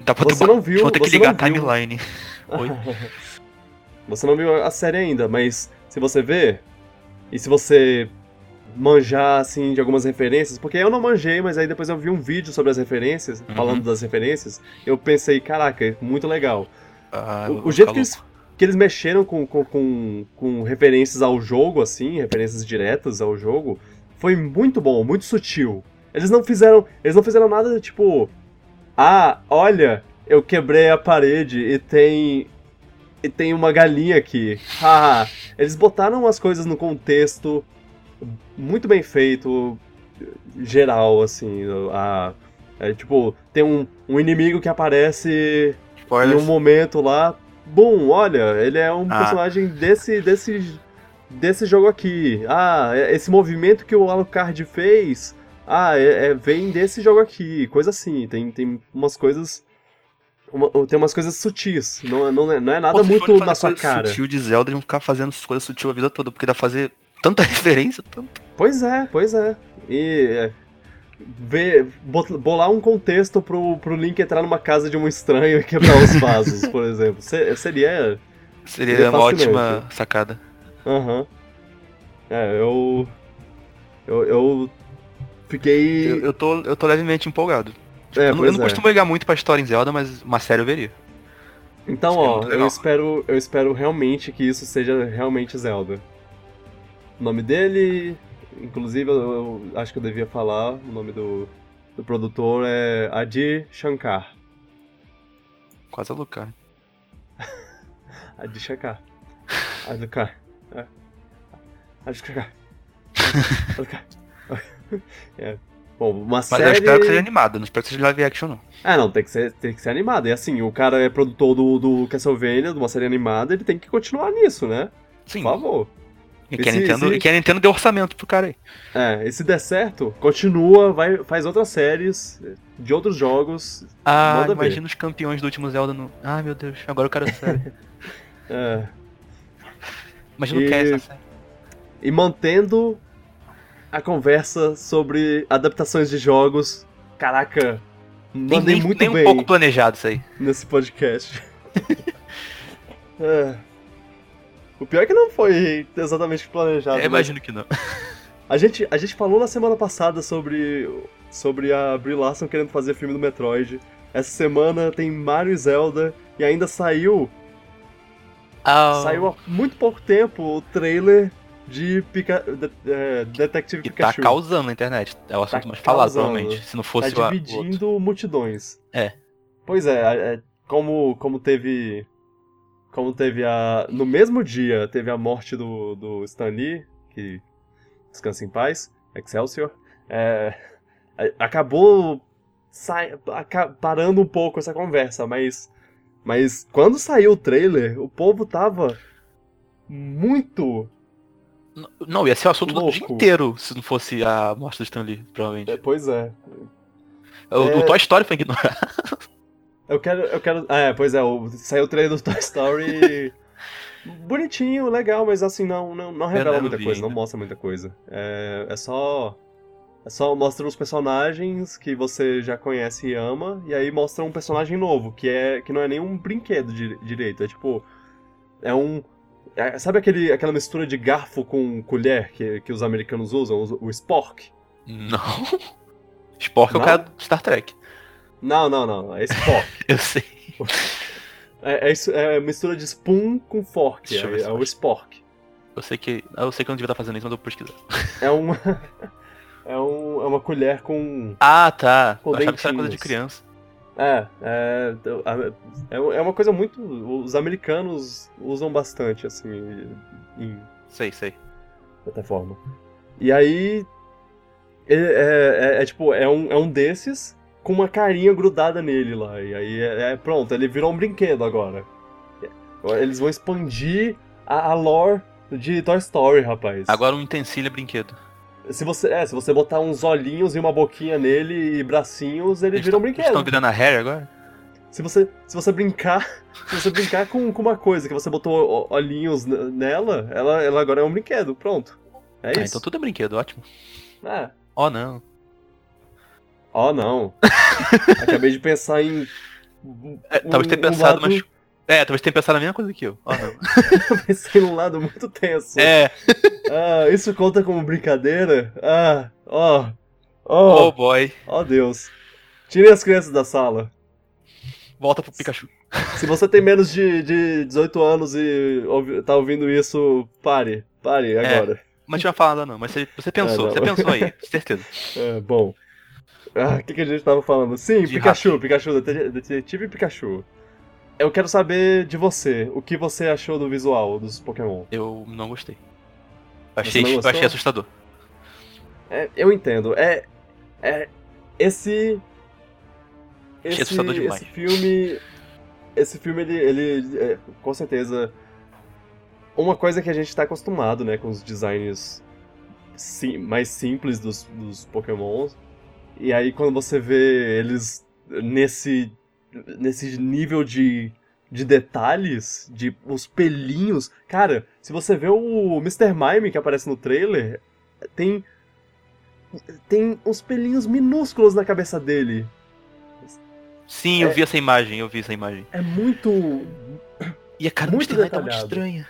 Dá pra Você tu- não viu- Vão ter que ligar a timeline. [laughs] Oi? [laughs] você não viu a série ainda, mas se você ver, e se você manjar, assim, de algumas referências, porque eu não manjei, mas aí depois eu vi um vídeo sobre as referências, Uhum. falando das referências, eu pensei, caraca, muito legal. Ah, O, o jeito que eles, que eles mexeram com, com, com, com referências ao jogo, assim, referências diretas ao jogo, foi muito bom, muito sutil. Eles não fizeram. Eles não fizeram nada tipo. Ah, olha, eu quebrei a parede e tem. E tem uma galinha aqui. Haha. eles botaram as coisas no contexto muito bem feito, geral, assim. A, é, tipo, tem um, um inimigo que aparece em Spoilers. um momento lá, bum, olha, ele é um Ah. personagem desse, desse, desse jogo aqui. Ah, é- esse movimento que o Alucard fez, ah, é, é- vem desse jogo aqui, coisa assim. Tem, tem umas coisas, uma- tem umas coisas sutis. Não, é- não, é, não é nada Pô, muito na sua cara. sutil de Zelda, eles vão ficar fazendo coisas sutil a vida toda, porque dá pra fazer tanta [laughs] referência, tanto. Pois é, pois é. E é, ver, bolar um contexto pro, pro Link entrar numa casa de um estranho e quebrar os vasos, [laughs] por exemplo. Se- seria Seria Seria uma ótima sacada. Aham. É, eu. Eu, eu fiquei. Eu, eu tô, eu tô levemente empolgado. é, eu, não- eu não é. costumo ligar muito pra história em Zelda, mas uma série eu veria. Então, Isso é ó, muito eu espero, eu espero realmente que isso seja realmente Zelda. O nome dele, inclusive, eu, eu acho que eu devia falar, o nome do, do produtor é Adi Shankar. Quase a Lucar. [laughs] Adi Shankar. Adi Shankar. [laughs] É. Adi Shankar. Adi. [laughs] É. Bom, uma Mas série... eu espero que seja animada, não espero que seja live action, não. Ah, não, tem que ser, tem que ser animado. E assim, o cara é produtor do, do Castlevania, de uma série animada, ele tem que continuar nisso, né? Sim. Por favor. E que, a Esse- Nintendo, esse- que a Nintendo deu orçamento pro cara aí. É, e se der certo, continua, vai, faz outras séries de outros jogos. Ah, Manda ver. imagina os campeões do último Zelda no. Ah, meu Deus, agora eu quero série. [laughs] É, Imagina o E- que é essa série. e mantendo a conversa sobre adaptações de jogos. Caraca, Nem, mandei nem, muito nem um bem pouco planejado isso aí. nesse podcast. [laughs] É. O pior é que não foi exatamente planejado. Eu mas- imagino que não. [laughs] A gente, a gente falou na semana passada sobre, sobre a Brie Larson querendo fazer filme do Metroid. Essa semana tem Mario e Zelda e ainda saiu, Ah, saiu há muito pouco tempo o trailer de Pika, de, é, Detective que tá Pikachu. causando na internet. É o assunto Tá mais falado, provavelmente. Se não Tá fosse o, o outro. dividindo multidões. É. Pois é, é, como, como teve. Como teve a. No mesmo dia teve a morte do, do Stan Lee, que descansa em paz, Excelsior. É, acabou sai, aca- parando um pouco essa conversa, mas. Mas quando saiu o trailer, o povo tava muito. Não, ia ser o assunto do dia Louco. inteiro se não fosse a morte do Stan Lee, provavelmente. é, pois é. O, é- o Toy Story foi ignorado. Eu quero, eu quero. É, pois é, saiu o trailer do Toy Story. [laughs] bonitinho, legal, mas assim, não, não, não revela não muita vi coisa, não ainda. mostra muita coisa. É, é só. É só mostra os personagens que você já conhece e ama, e aí mostra um personagem novo, que é que não é nem um brinquedo di- direito, é tipo. É um. é- sabe aquele, aquela mistura de garfo com colher que, que os americanos usam, o, o Spork? Não. [laughs] Spork é o Não? cara do Star Trek. Não, não, não, é Spork. [laughs] Eu sei. é, é, isso- é mistura de spoon com fork, Deixa é, é o Spork. Eu sei que. Eu sei que eu não devia estar fazendo isso, mas eu vou pesquisar. É uma. [laughs] é, um, é uma colher com. Ah, tá. Com eu achava que isso era coisa de criança. É, é, é, é uma coisa muito. Os americanos usam bastante, assim, em Sei, sei. certa forma. E aí. É, é- é- é tipo, é um, é um desses com uma carinha grudada nele lá. E aí é, é- pronto, ele virou um brinquedo agora. Eles vão expandir a, a lore de Toy Story, rapaz. Agora um utensílio é brinquedo. Se você, é, se você botar uns olhinhos e uma boquinha nele e bracinhos, ele vira um brinquedo. estão virando a Harry agora? Se você, se você brincar, [laughs] se você brincar com, com uma coisa que você botou olhinhos nela, ela, ela agora é um brinquedo, pronto. É Ah, isso. então tudo é brinquedo, ótimo. É. Oh, não. Oh, não. [laughs] Acabei de pensar em. É, talvez tenha um pensado, lado- mas. É, talvez tenha pensado a mesma coisa que eu. Oh, não. [laughs] Pensei num lado muito tenso. é, Ah, isso conta como brincadeira? Ah, ó. Oh Oh, boy. oh Deus. Tirem as crianças da sala. Volta pro Pikachu. Se você tem menos de, de 18 anos e ouvi- tá ouvindo isso, pare. Pare agora. Mas não tinha falado não, mas você, você pensou, não. você pensou aí, certeza. [laughs] É, bom. Ah, o que, que a gente tava falando? Sim, De Pikachu, Pikachu, dete- detetive Pikachu. Eu quero saber de você, o que você achou do visual dos Pokémon. Eu não gostei. Eu achei, não eu achei assustador. É, eu entendo, é. É. Esse. Esse, assustador demais. esse filme. Esse filme, ele. ele é, com certeza. Uma coisa que a gente tá acostumado, né, com os designs sim, mais simples dos, dos Pokémons. E aí quando você vê eles nesse. nesse nível de. de detalhes, de os pelinhos. Cara, se você vê o Mr. Mime que aparece no trailer, tem tem uns pelinhos minúsculos na cabeça dele. Sim, eu É. vi essa imagem, eu vi essa imagem. É muito. E a cara do Muito Mr. Mime tá muito estranha.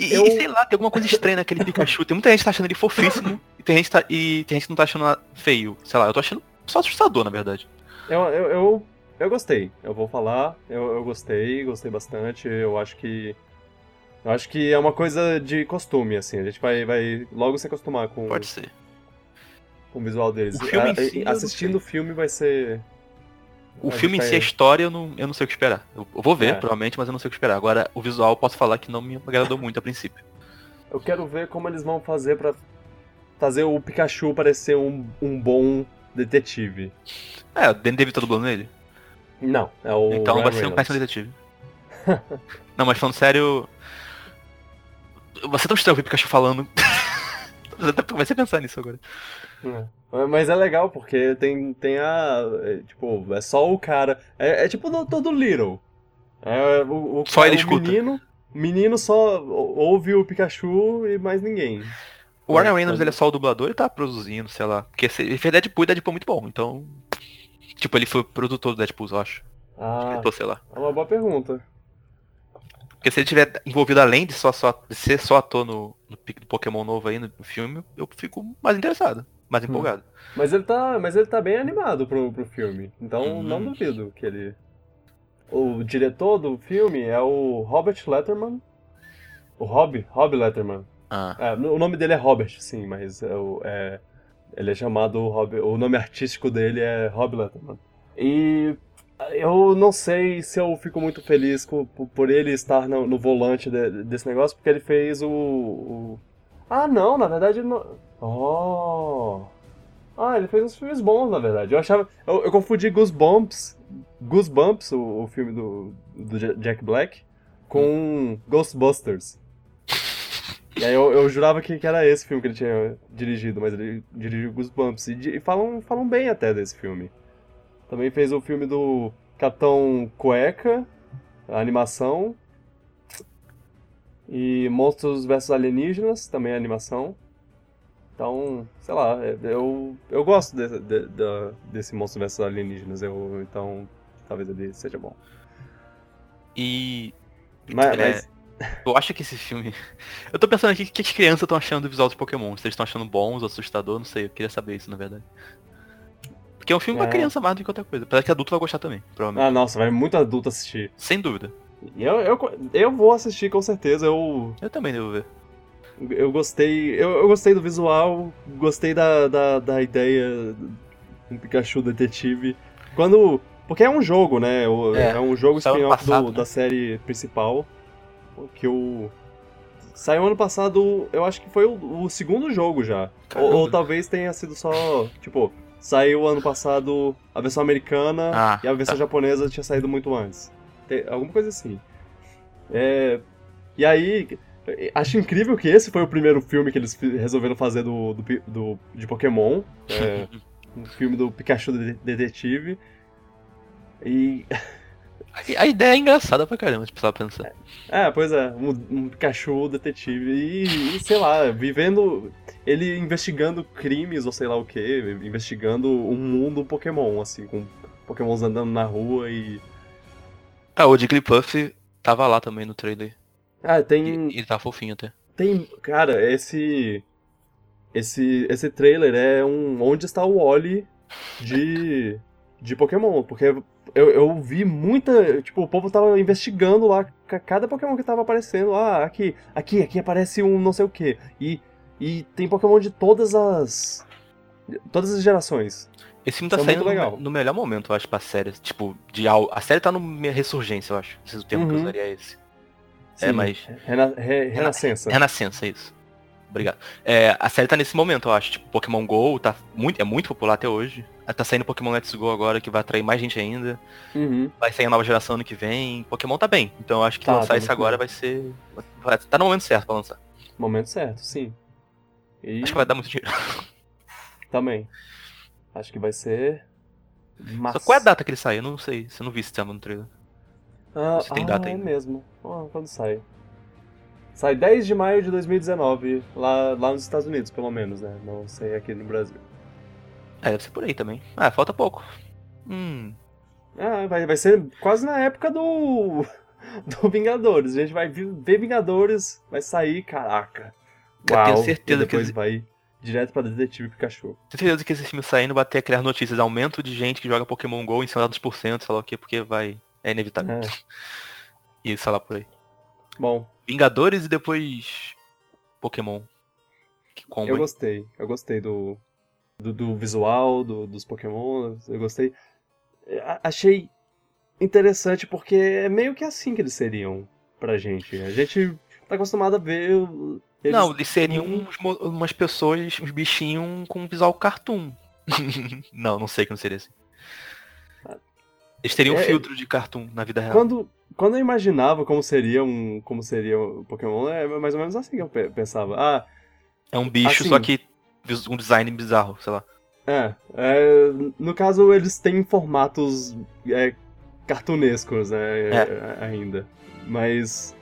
E, Eu- e sei lá, tem alguma coisa estranha naquele Pikachu. Tem muita gente que tá achando ele fofíssimo e tem gente, que tá, e tem gente que não tá achando feio. Sei lá, eu tô achando só assustador, na verdade. Eu, eu, eu, eu gostei. Eu vou falar. Eu, eu gostei, gostei bastante. Eu acho que. Eu acho que é uma coisa de costume, assim. A gente vai, vai logo se acostumar com, Pode ser. com o visual deles. O filme A- si, eu não assistindo o filme vai ser. O a filme em si, a história, eu não, eu não sei o que esperar. Eu, eu vou ver, É. provavelmente, mas eu não sei o que esperar. Agora, o visual, posso falar que não me agradou muito a princípio. [laughs] Eu quero ver como eles vão fazer pra fazer o Pikachu parecer um, um bom detetive. É, o Danny DeVito tá dublando ele. Não, é o. então Ryan vai ser um péssimo detetive. [laughs] não, mas falando sério... Ser tão estranho ver o Pikachu falando. [laughs] vai ser pensar nisso agora. É. Mas é legal, porque tem, tem a. é, tipo, é só o cara. É, é tipo o Doutor do Little. É, o, o, Só ele o escuta. menino. O menino só ou- ouve o Pikachu e mais ninguém. O Warner É, Reynolds, ele é só o dublador, ele tá produzindo, sei lá. Porque se- ele fez Deadpool e Deadpool é muito bom, então... Tipo, ele foi produtor do Deadpool, eu acho. Ah, sei lá. é uma boa pergunta. Porque se ele tiver envolvido além de, só, só, de ser só ator no, no do Pokémon novo aí no, no filme, eu fico mais interessado, mais empolgado. Mas ele tá, mas ele tá bem animado pro, pro filme. Então Hum. não duvido que ele. O diretor do filme é o Robert Letterman. O Rob, Rob Letterman. Ah, É, o nome dele é Robert, sim, mas é, o- é- ele é chamado Rob, o nome artístico dele é Rob Letterman. E eu não sei se eu fico muito feliz com- por, por ele estar no, no volante de- desse negócio, porque ele fez o, o- Ah, não, na verdade não... Oh... Ah, ele fez uns filmes bons, na verdade. Eu achava... Eu, eu confundi Goosebumps, Goosebumps, o, o filme do, do Ja- Jack Black, com Ghostbusters. E aí eu, eu jurava que, que era esse filme que ele tinha dirigido, mas ele dirigiu Goosebumps. E, e falam, falam bem até desse filme. Também fez o filme do Capitão Cueca, a animação. E Monstros vs Alienígenas, também a animação. Então, sei lá, é- eu, eu gosto de, de- da- desse Monstros vs Alienígenas, eu, então talvez ele seja bom. e Mas, É. mas eu acho que esse filme... [laughs] Eu tô pensando aqui o que as crianças estão achando do visual dos Pokémon. Se eles estão achando bons, assustador, não sei. Eu queria saber isso, na verdade. Porque é um filme É. pra criança mais do que outra coisa. Apesar que adulto vai gostar também, provavelmente. ah, nossa, vai muito adulto assistir. Sem dúvida. Eu, eu, eu vou assistir com certeza, eu, Eu também devo ver. eu gostei. Eu, eu gostei do visual, gostei da, da, da ideia do Pikachu detetive. Quando. Porque é um jogo, né? É, É, um jogo spin-off né? da série principal. Que o. Saiu ano passado, eu acho que foi o, o segundo jogo já. Ou, ou talvez tenha sido só. Tipo, saiu ano passado a versão americana Ah, e a versão tá. japonesa tinha saído muito antes. Alguma coisa assim. É, e aí, acho incrível que esse foi o primeiro filme que eles resolveram fazer do, do, do- de Pokémon. É, [laughs] um filme do Pikachu de- Detetive. E. A ideia é engraçada pra caramba, se precisar pensar. É, pois é, um, um Pikachu detetive. E, e, sei lá, vivendo. Ele investigando crimes ou sei lá o que, investigando um mundo Pokémon, assim, com Pokémons andando na rua e. Ah, o Jigglypuff tava lá também no trailer. Ah, E, tem. e ele tá fofinho até. Tem. Cara, esse. Esse, esse trailer é um onde está o Wally de, de Pokémon. Porque eu, eu vi muita. Tipo, o povo tava investigando lá cada Pokémon que tava aparecendo. Ah, aqui, aqui, aqui aparece um não sei o que. E, e tem Pokémon de todas as. Todas as gerações. Esse filme tá Isso é saindo no, no melhor momento, eu acho, pra série. Tipo, de a série tá no minha ressurgência, eu acho. Não sei se o termo que eu Uhum. usaria é esse. Sim, É, mas. Rena, re- renascença. Renascença, isso. Obrigado. É, a série tá nesse momento, eu acho. Tipo, Pokémon GO tá muito, é muito popular até hoje. Tá saindo Pokémon Let's Go agora, que vai atrair mais gente ainda. Uhum. Vai sair a nova geração ano que vem. Pokémon tá bem. Então eu acho que Tá, lançar tá isso agora bem. vai ser. vai- tá no momento certo pra lançar. Momento certo, sim. E Acho que vai dar muito dinheiro. também. Acho que vai ser. Massa. Só qual é a data que ele sai? Eu não sei. Você não viu esse tema no trailer. Ah, tem ah, data é ainda. mesmo. Ah, quando sai? Sai 10 de maio de 2019, lá, lá nos Estados Unidos, pelo menos, né? Não sei aqui no Brasil. É, deve ser por aí também. Ah, falta pouco. Hum. Ah, vai, vai ser quase na época do. [laughs] do Vingadores. A gente vai ver Vingadores, vai sair, caraca. Eu Uau, tenho certeza que- vai direto pra Detetive Pikachu. Tenho certeza que esse filme saindo vai ter aquelas notícias, aumento de gente que joga Pokémon GO em cima dos por cento, sei lá o que, porque vai. É inevitável. É. [laughs] E sei lá por aí. Bom, Vingadores e depois. Pokémon. Que combo. eu gostei. Eu gostei do, do, do visual, do- dos Pokémon. Eu gostei. A- Achei interessante porque é meio que assim que eles seriam pra gente. A gente tá acostumado a ver. Eles... Não, eles seriam uns umas pessoas, uns bichinhos com visual cartoon. [laughs] não, não sei que não seria assim. Eles teriam um É, filtro de cartoon na vida real. Quando, quando eu imaginava como seria um, como seria o Pokémon, é mais ou menos assim que eu pe- pensava. Ah, É um bicho, assim- só que um design bizarro, sei lá. é, é, No caso, eles têm formatos é, cartunescos, né? é, Ainda. Mas.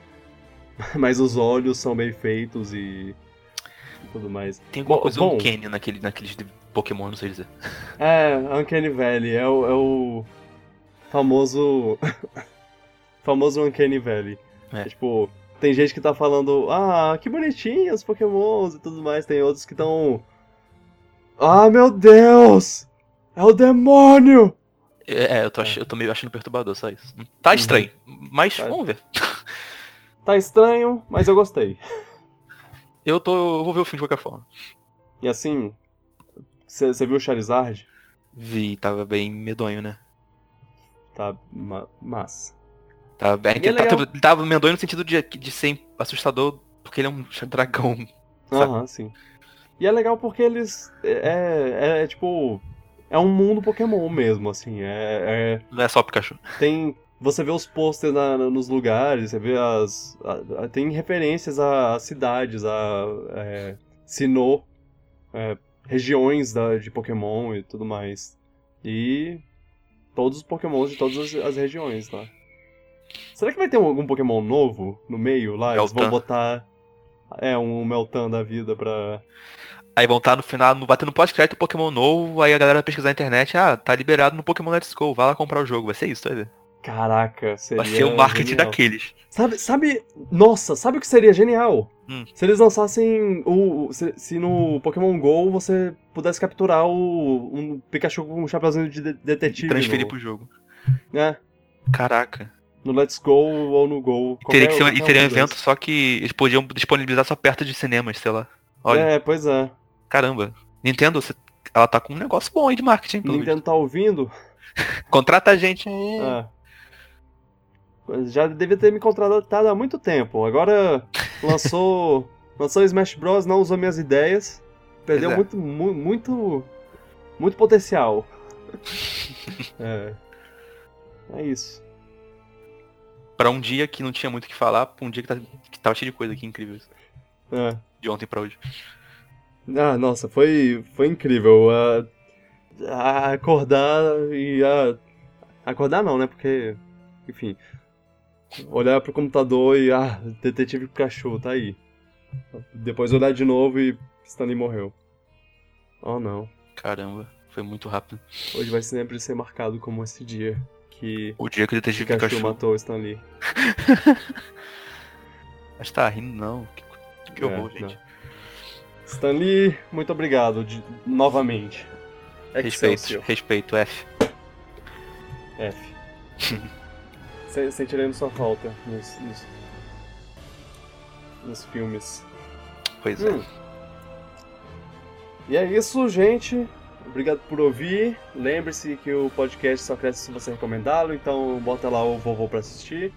[laughs] Mas os olhos são bem feitos e. tudo mais. Tem alguma Bom- coisa bom. uncanny naquele, naqueles de Pokémon, não sei dizer. [laughs] É, Uncanny Valley. É o, é o famoso. [laughs] famoso Uncanny Valley. É. tipo, tem gente que tá falando, ah, que bonitinhos os Pokémons e tudo mais. Tem outros que estão. Ah, meu Deus! É o demônio! É, é, eu tô, ach- eu tô meio achando perturbador, só isso. Tá estranho, mas Tá. vamos ver. Tá estranho, mas eu gostei. Eu tô. Eu vou ver o filme de qualquer forma. E assim, você viu o Charizard? Vi, tava bem medonho, né? Tá ma massa. Tava, é, que é ele tá- tava medonho no sentido de, de ser assustador, porque ele é um dragão. Aham, sim. E é legal porque eles. É, é, é, tipo. É um mundo Pokémon mesmo, assim. É, é- Não é só Pikachu. tem. Você vê os posters na- na- nos lugares, você vê as. a- a- tem referências a, a cidades, a. É, Sinnoh, é, regiões da, de Pokémon e tudo mais. E. Todos os Pokémons de todas as, as regiões lá. Será que vai ter um- algum Pokémon novo no meio lá? Eles vão botar. É, um Meltan da vida pra. Aí vão estar no final, no, batendo pós-crédito Pokémon novo, aí a galera vai pesquisar na internet, ah, tá liberado no Pokémon Let's Go, vai lá comprar o jogo, vai ser isso, vai ver. Caraca, seria. Vai ser o marketing genial. daqueles. Sabe, sabe. Nossa, sabe o que seria genial? Hum. Se eles lançassem o. Se, se no Pokémon GO você pudesse capturar o. um Pikachu com um chapeuzinho de de- detetive. Transferir no, pro jogo. né? Caraca. No Let's Go ou no Go. Teria que ser, e seria um evento só que eles podiam disponibilizar só perto de cinemas, sei lá. Olha, É, pois é. caramba. Nintendo, você- ela tá com um negócio bom aí de marketing, Nintendo tá ouvindo? visto. [laughs] Contrata a gente aí. É. Já devia ter me contratado há muito tempo. Agora lançou. [laughs] lançou Smash Bros, não usou minhas ideias. Perdeu é. muito, mu- muito. Muito potencial. [laughs] é. É isso. Pra um dia que não tinha muito o que falar, pra um dia que, tá, que tava cheio de coisa aqui incrível. isso. É. De ontem pra hoje. Ah, nossa, foi, foi incrível. ah, acordar e. ah, acordar não, né? Porque. Enfim. Olhar pro computador e. Ah, Detetive Pikachu, tá aí. Depois olhar de novo e Stanley morreu. Oh não. Caramba, foi muito rápido. Hoje vai sempre ser marcado como esse dia que O dia que o detetive Pikachu, Pikachu. matou o Stanley. [laughs] Mas tá rindo não. Que- Que horror, É, gente. não. Stan Lee, muito obrigado de- novamente. Respeito, Excelsior. respeito, F. F. [laughs] Se- Sentiremos sua falta nos, nos, nos filmes. Pois é. Hum. E é isso, gente. Obrigado por ouvir. Lembre-se que o podcast só cresce se você recomendá-lo, então bota lá o vovô pra assistir.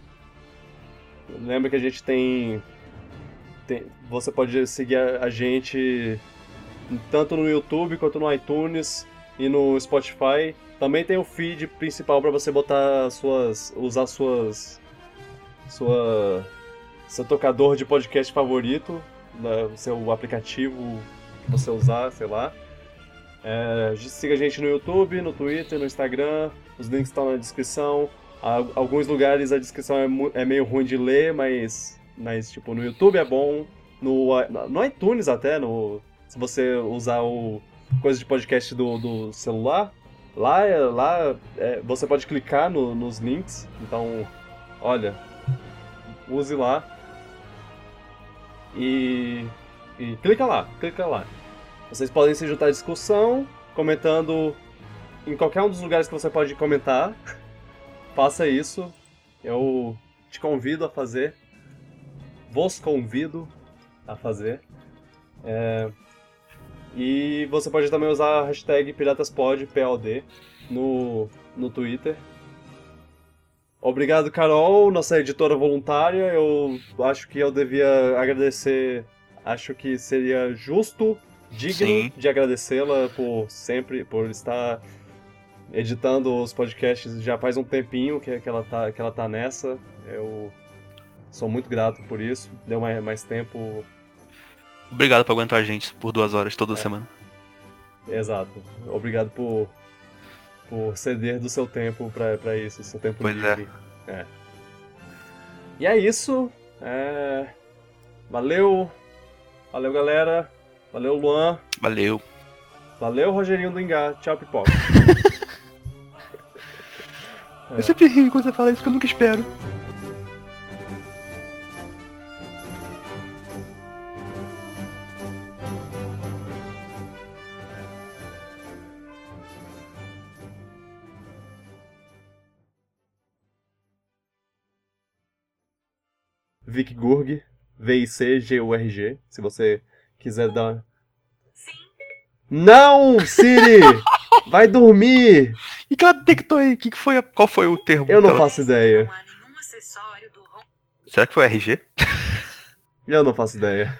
Lembra que a gente tem. tem- você pode seguir a, a gente tanto no YouTube quanto no iTunes e no Spotify. Também tem o feed principal para você botar suas. usar suas. sua. seu tocador de podcast favorito, né, seu aplicativo que você usar, sei lá. É, siga a gente no YouTube, no Twitter, no Instagram, os links estão na descrição. Al- Alguns lugares a descrição é, é meio ruim de ler, mas, mas tipo, no YouTube é bom, no, no iTunes até, no, se você usar o coisa de podcast do, do celular, lá, lá é, você pode clicar no- nos links, então, olha, use lá. E, e clica lá, clica lá. Vocês podem se juntar à discussão, comentando em qualquer um dos lugares que você pode comentar. [laughs] Faça isso. Eu te convido a fazer. Vos convido a fazer. É, E você pode também usar a hashtag PiratasPod, PLD, no, no Twitter. Obrigado, Carol, nossa editora voluntária. Eu acho que eu devia agradecer. Acho que seria justo, digno Sim. de agradecê-la por sempre, por estar editando os podcasts já faz um tempinho que, que, ela, tá, que ela tá nessa. Eu sou muito grato por isso. Deu mais, mais tempo. Obrigado por aguentar a gente por duas horas É. toda semana. Exato. Obrigado por, por ceder do seu tempo pra, pra isso, seu tempo Pois é. livre. É. E é isso. É... Valeu. Valeu, galera. Valeu, Luan. Valeu. Valeu, Rogerinho do Engá. Tchau, pipoca. É. [laughs] Eu sempre rio quando você fala isso que eu nunca espero. Vic Gurg, V-I-C-G-U-R-G, se você quiser dar. Sim. Não, Siri! [laughs] Vai dormir! E que ela detectou aí? Que que foi a- Qual foi o termo? Eu não que ela- faço ideia. Não há nenhum acessório do Será que foi RG? Eu não faço ideia.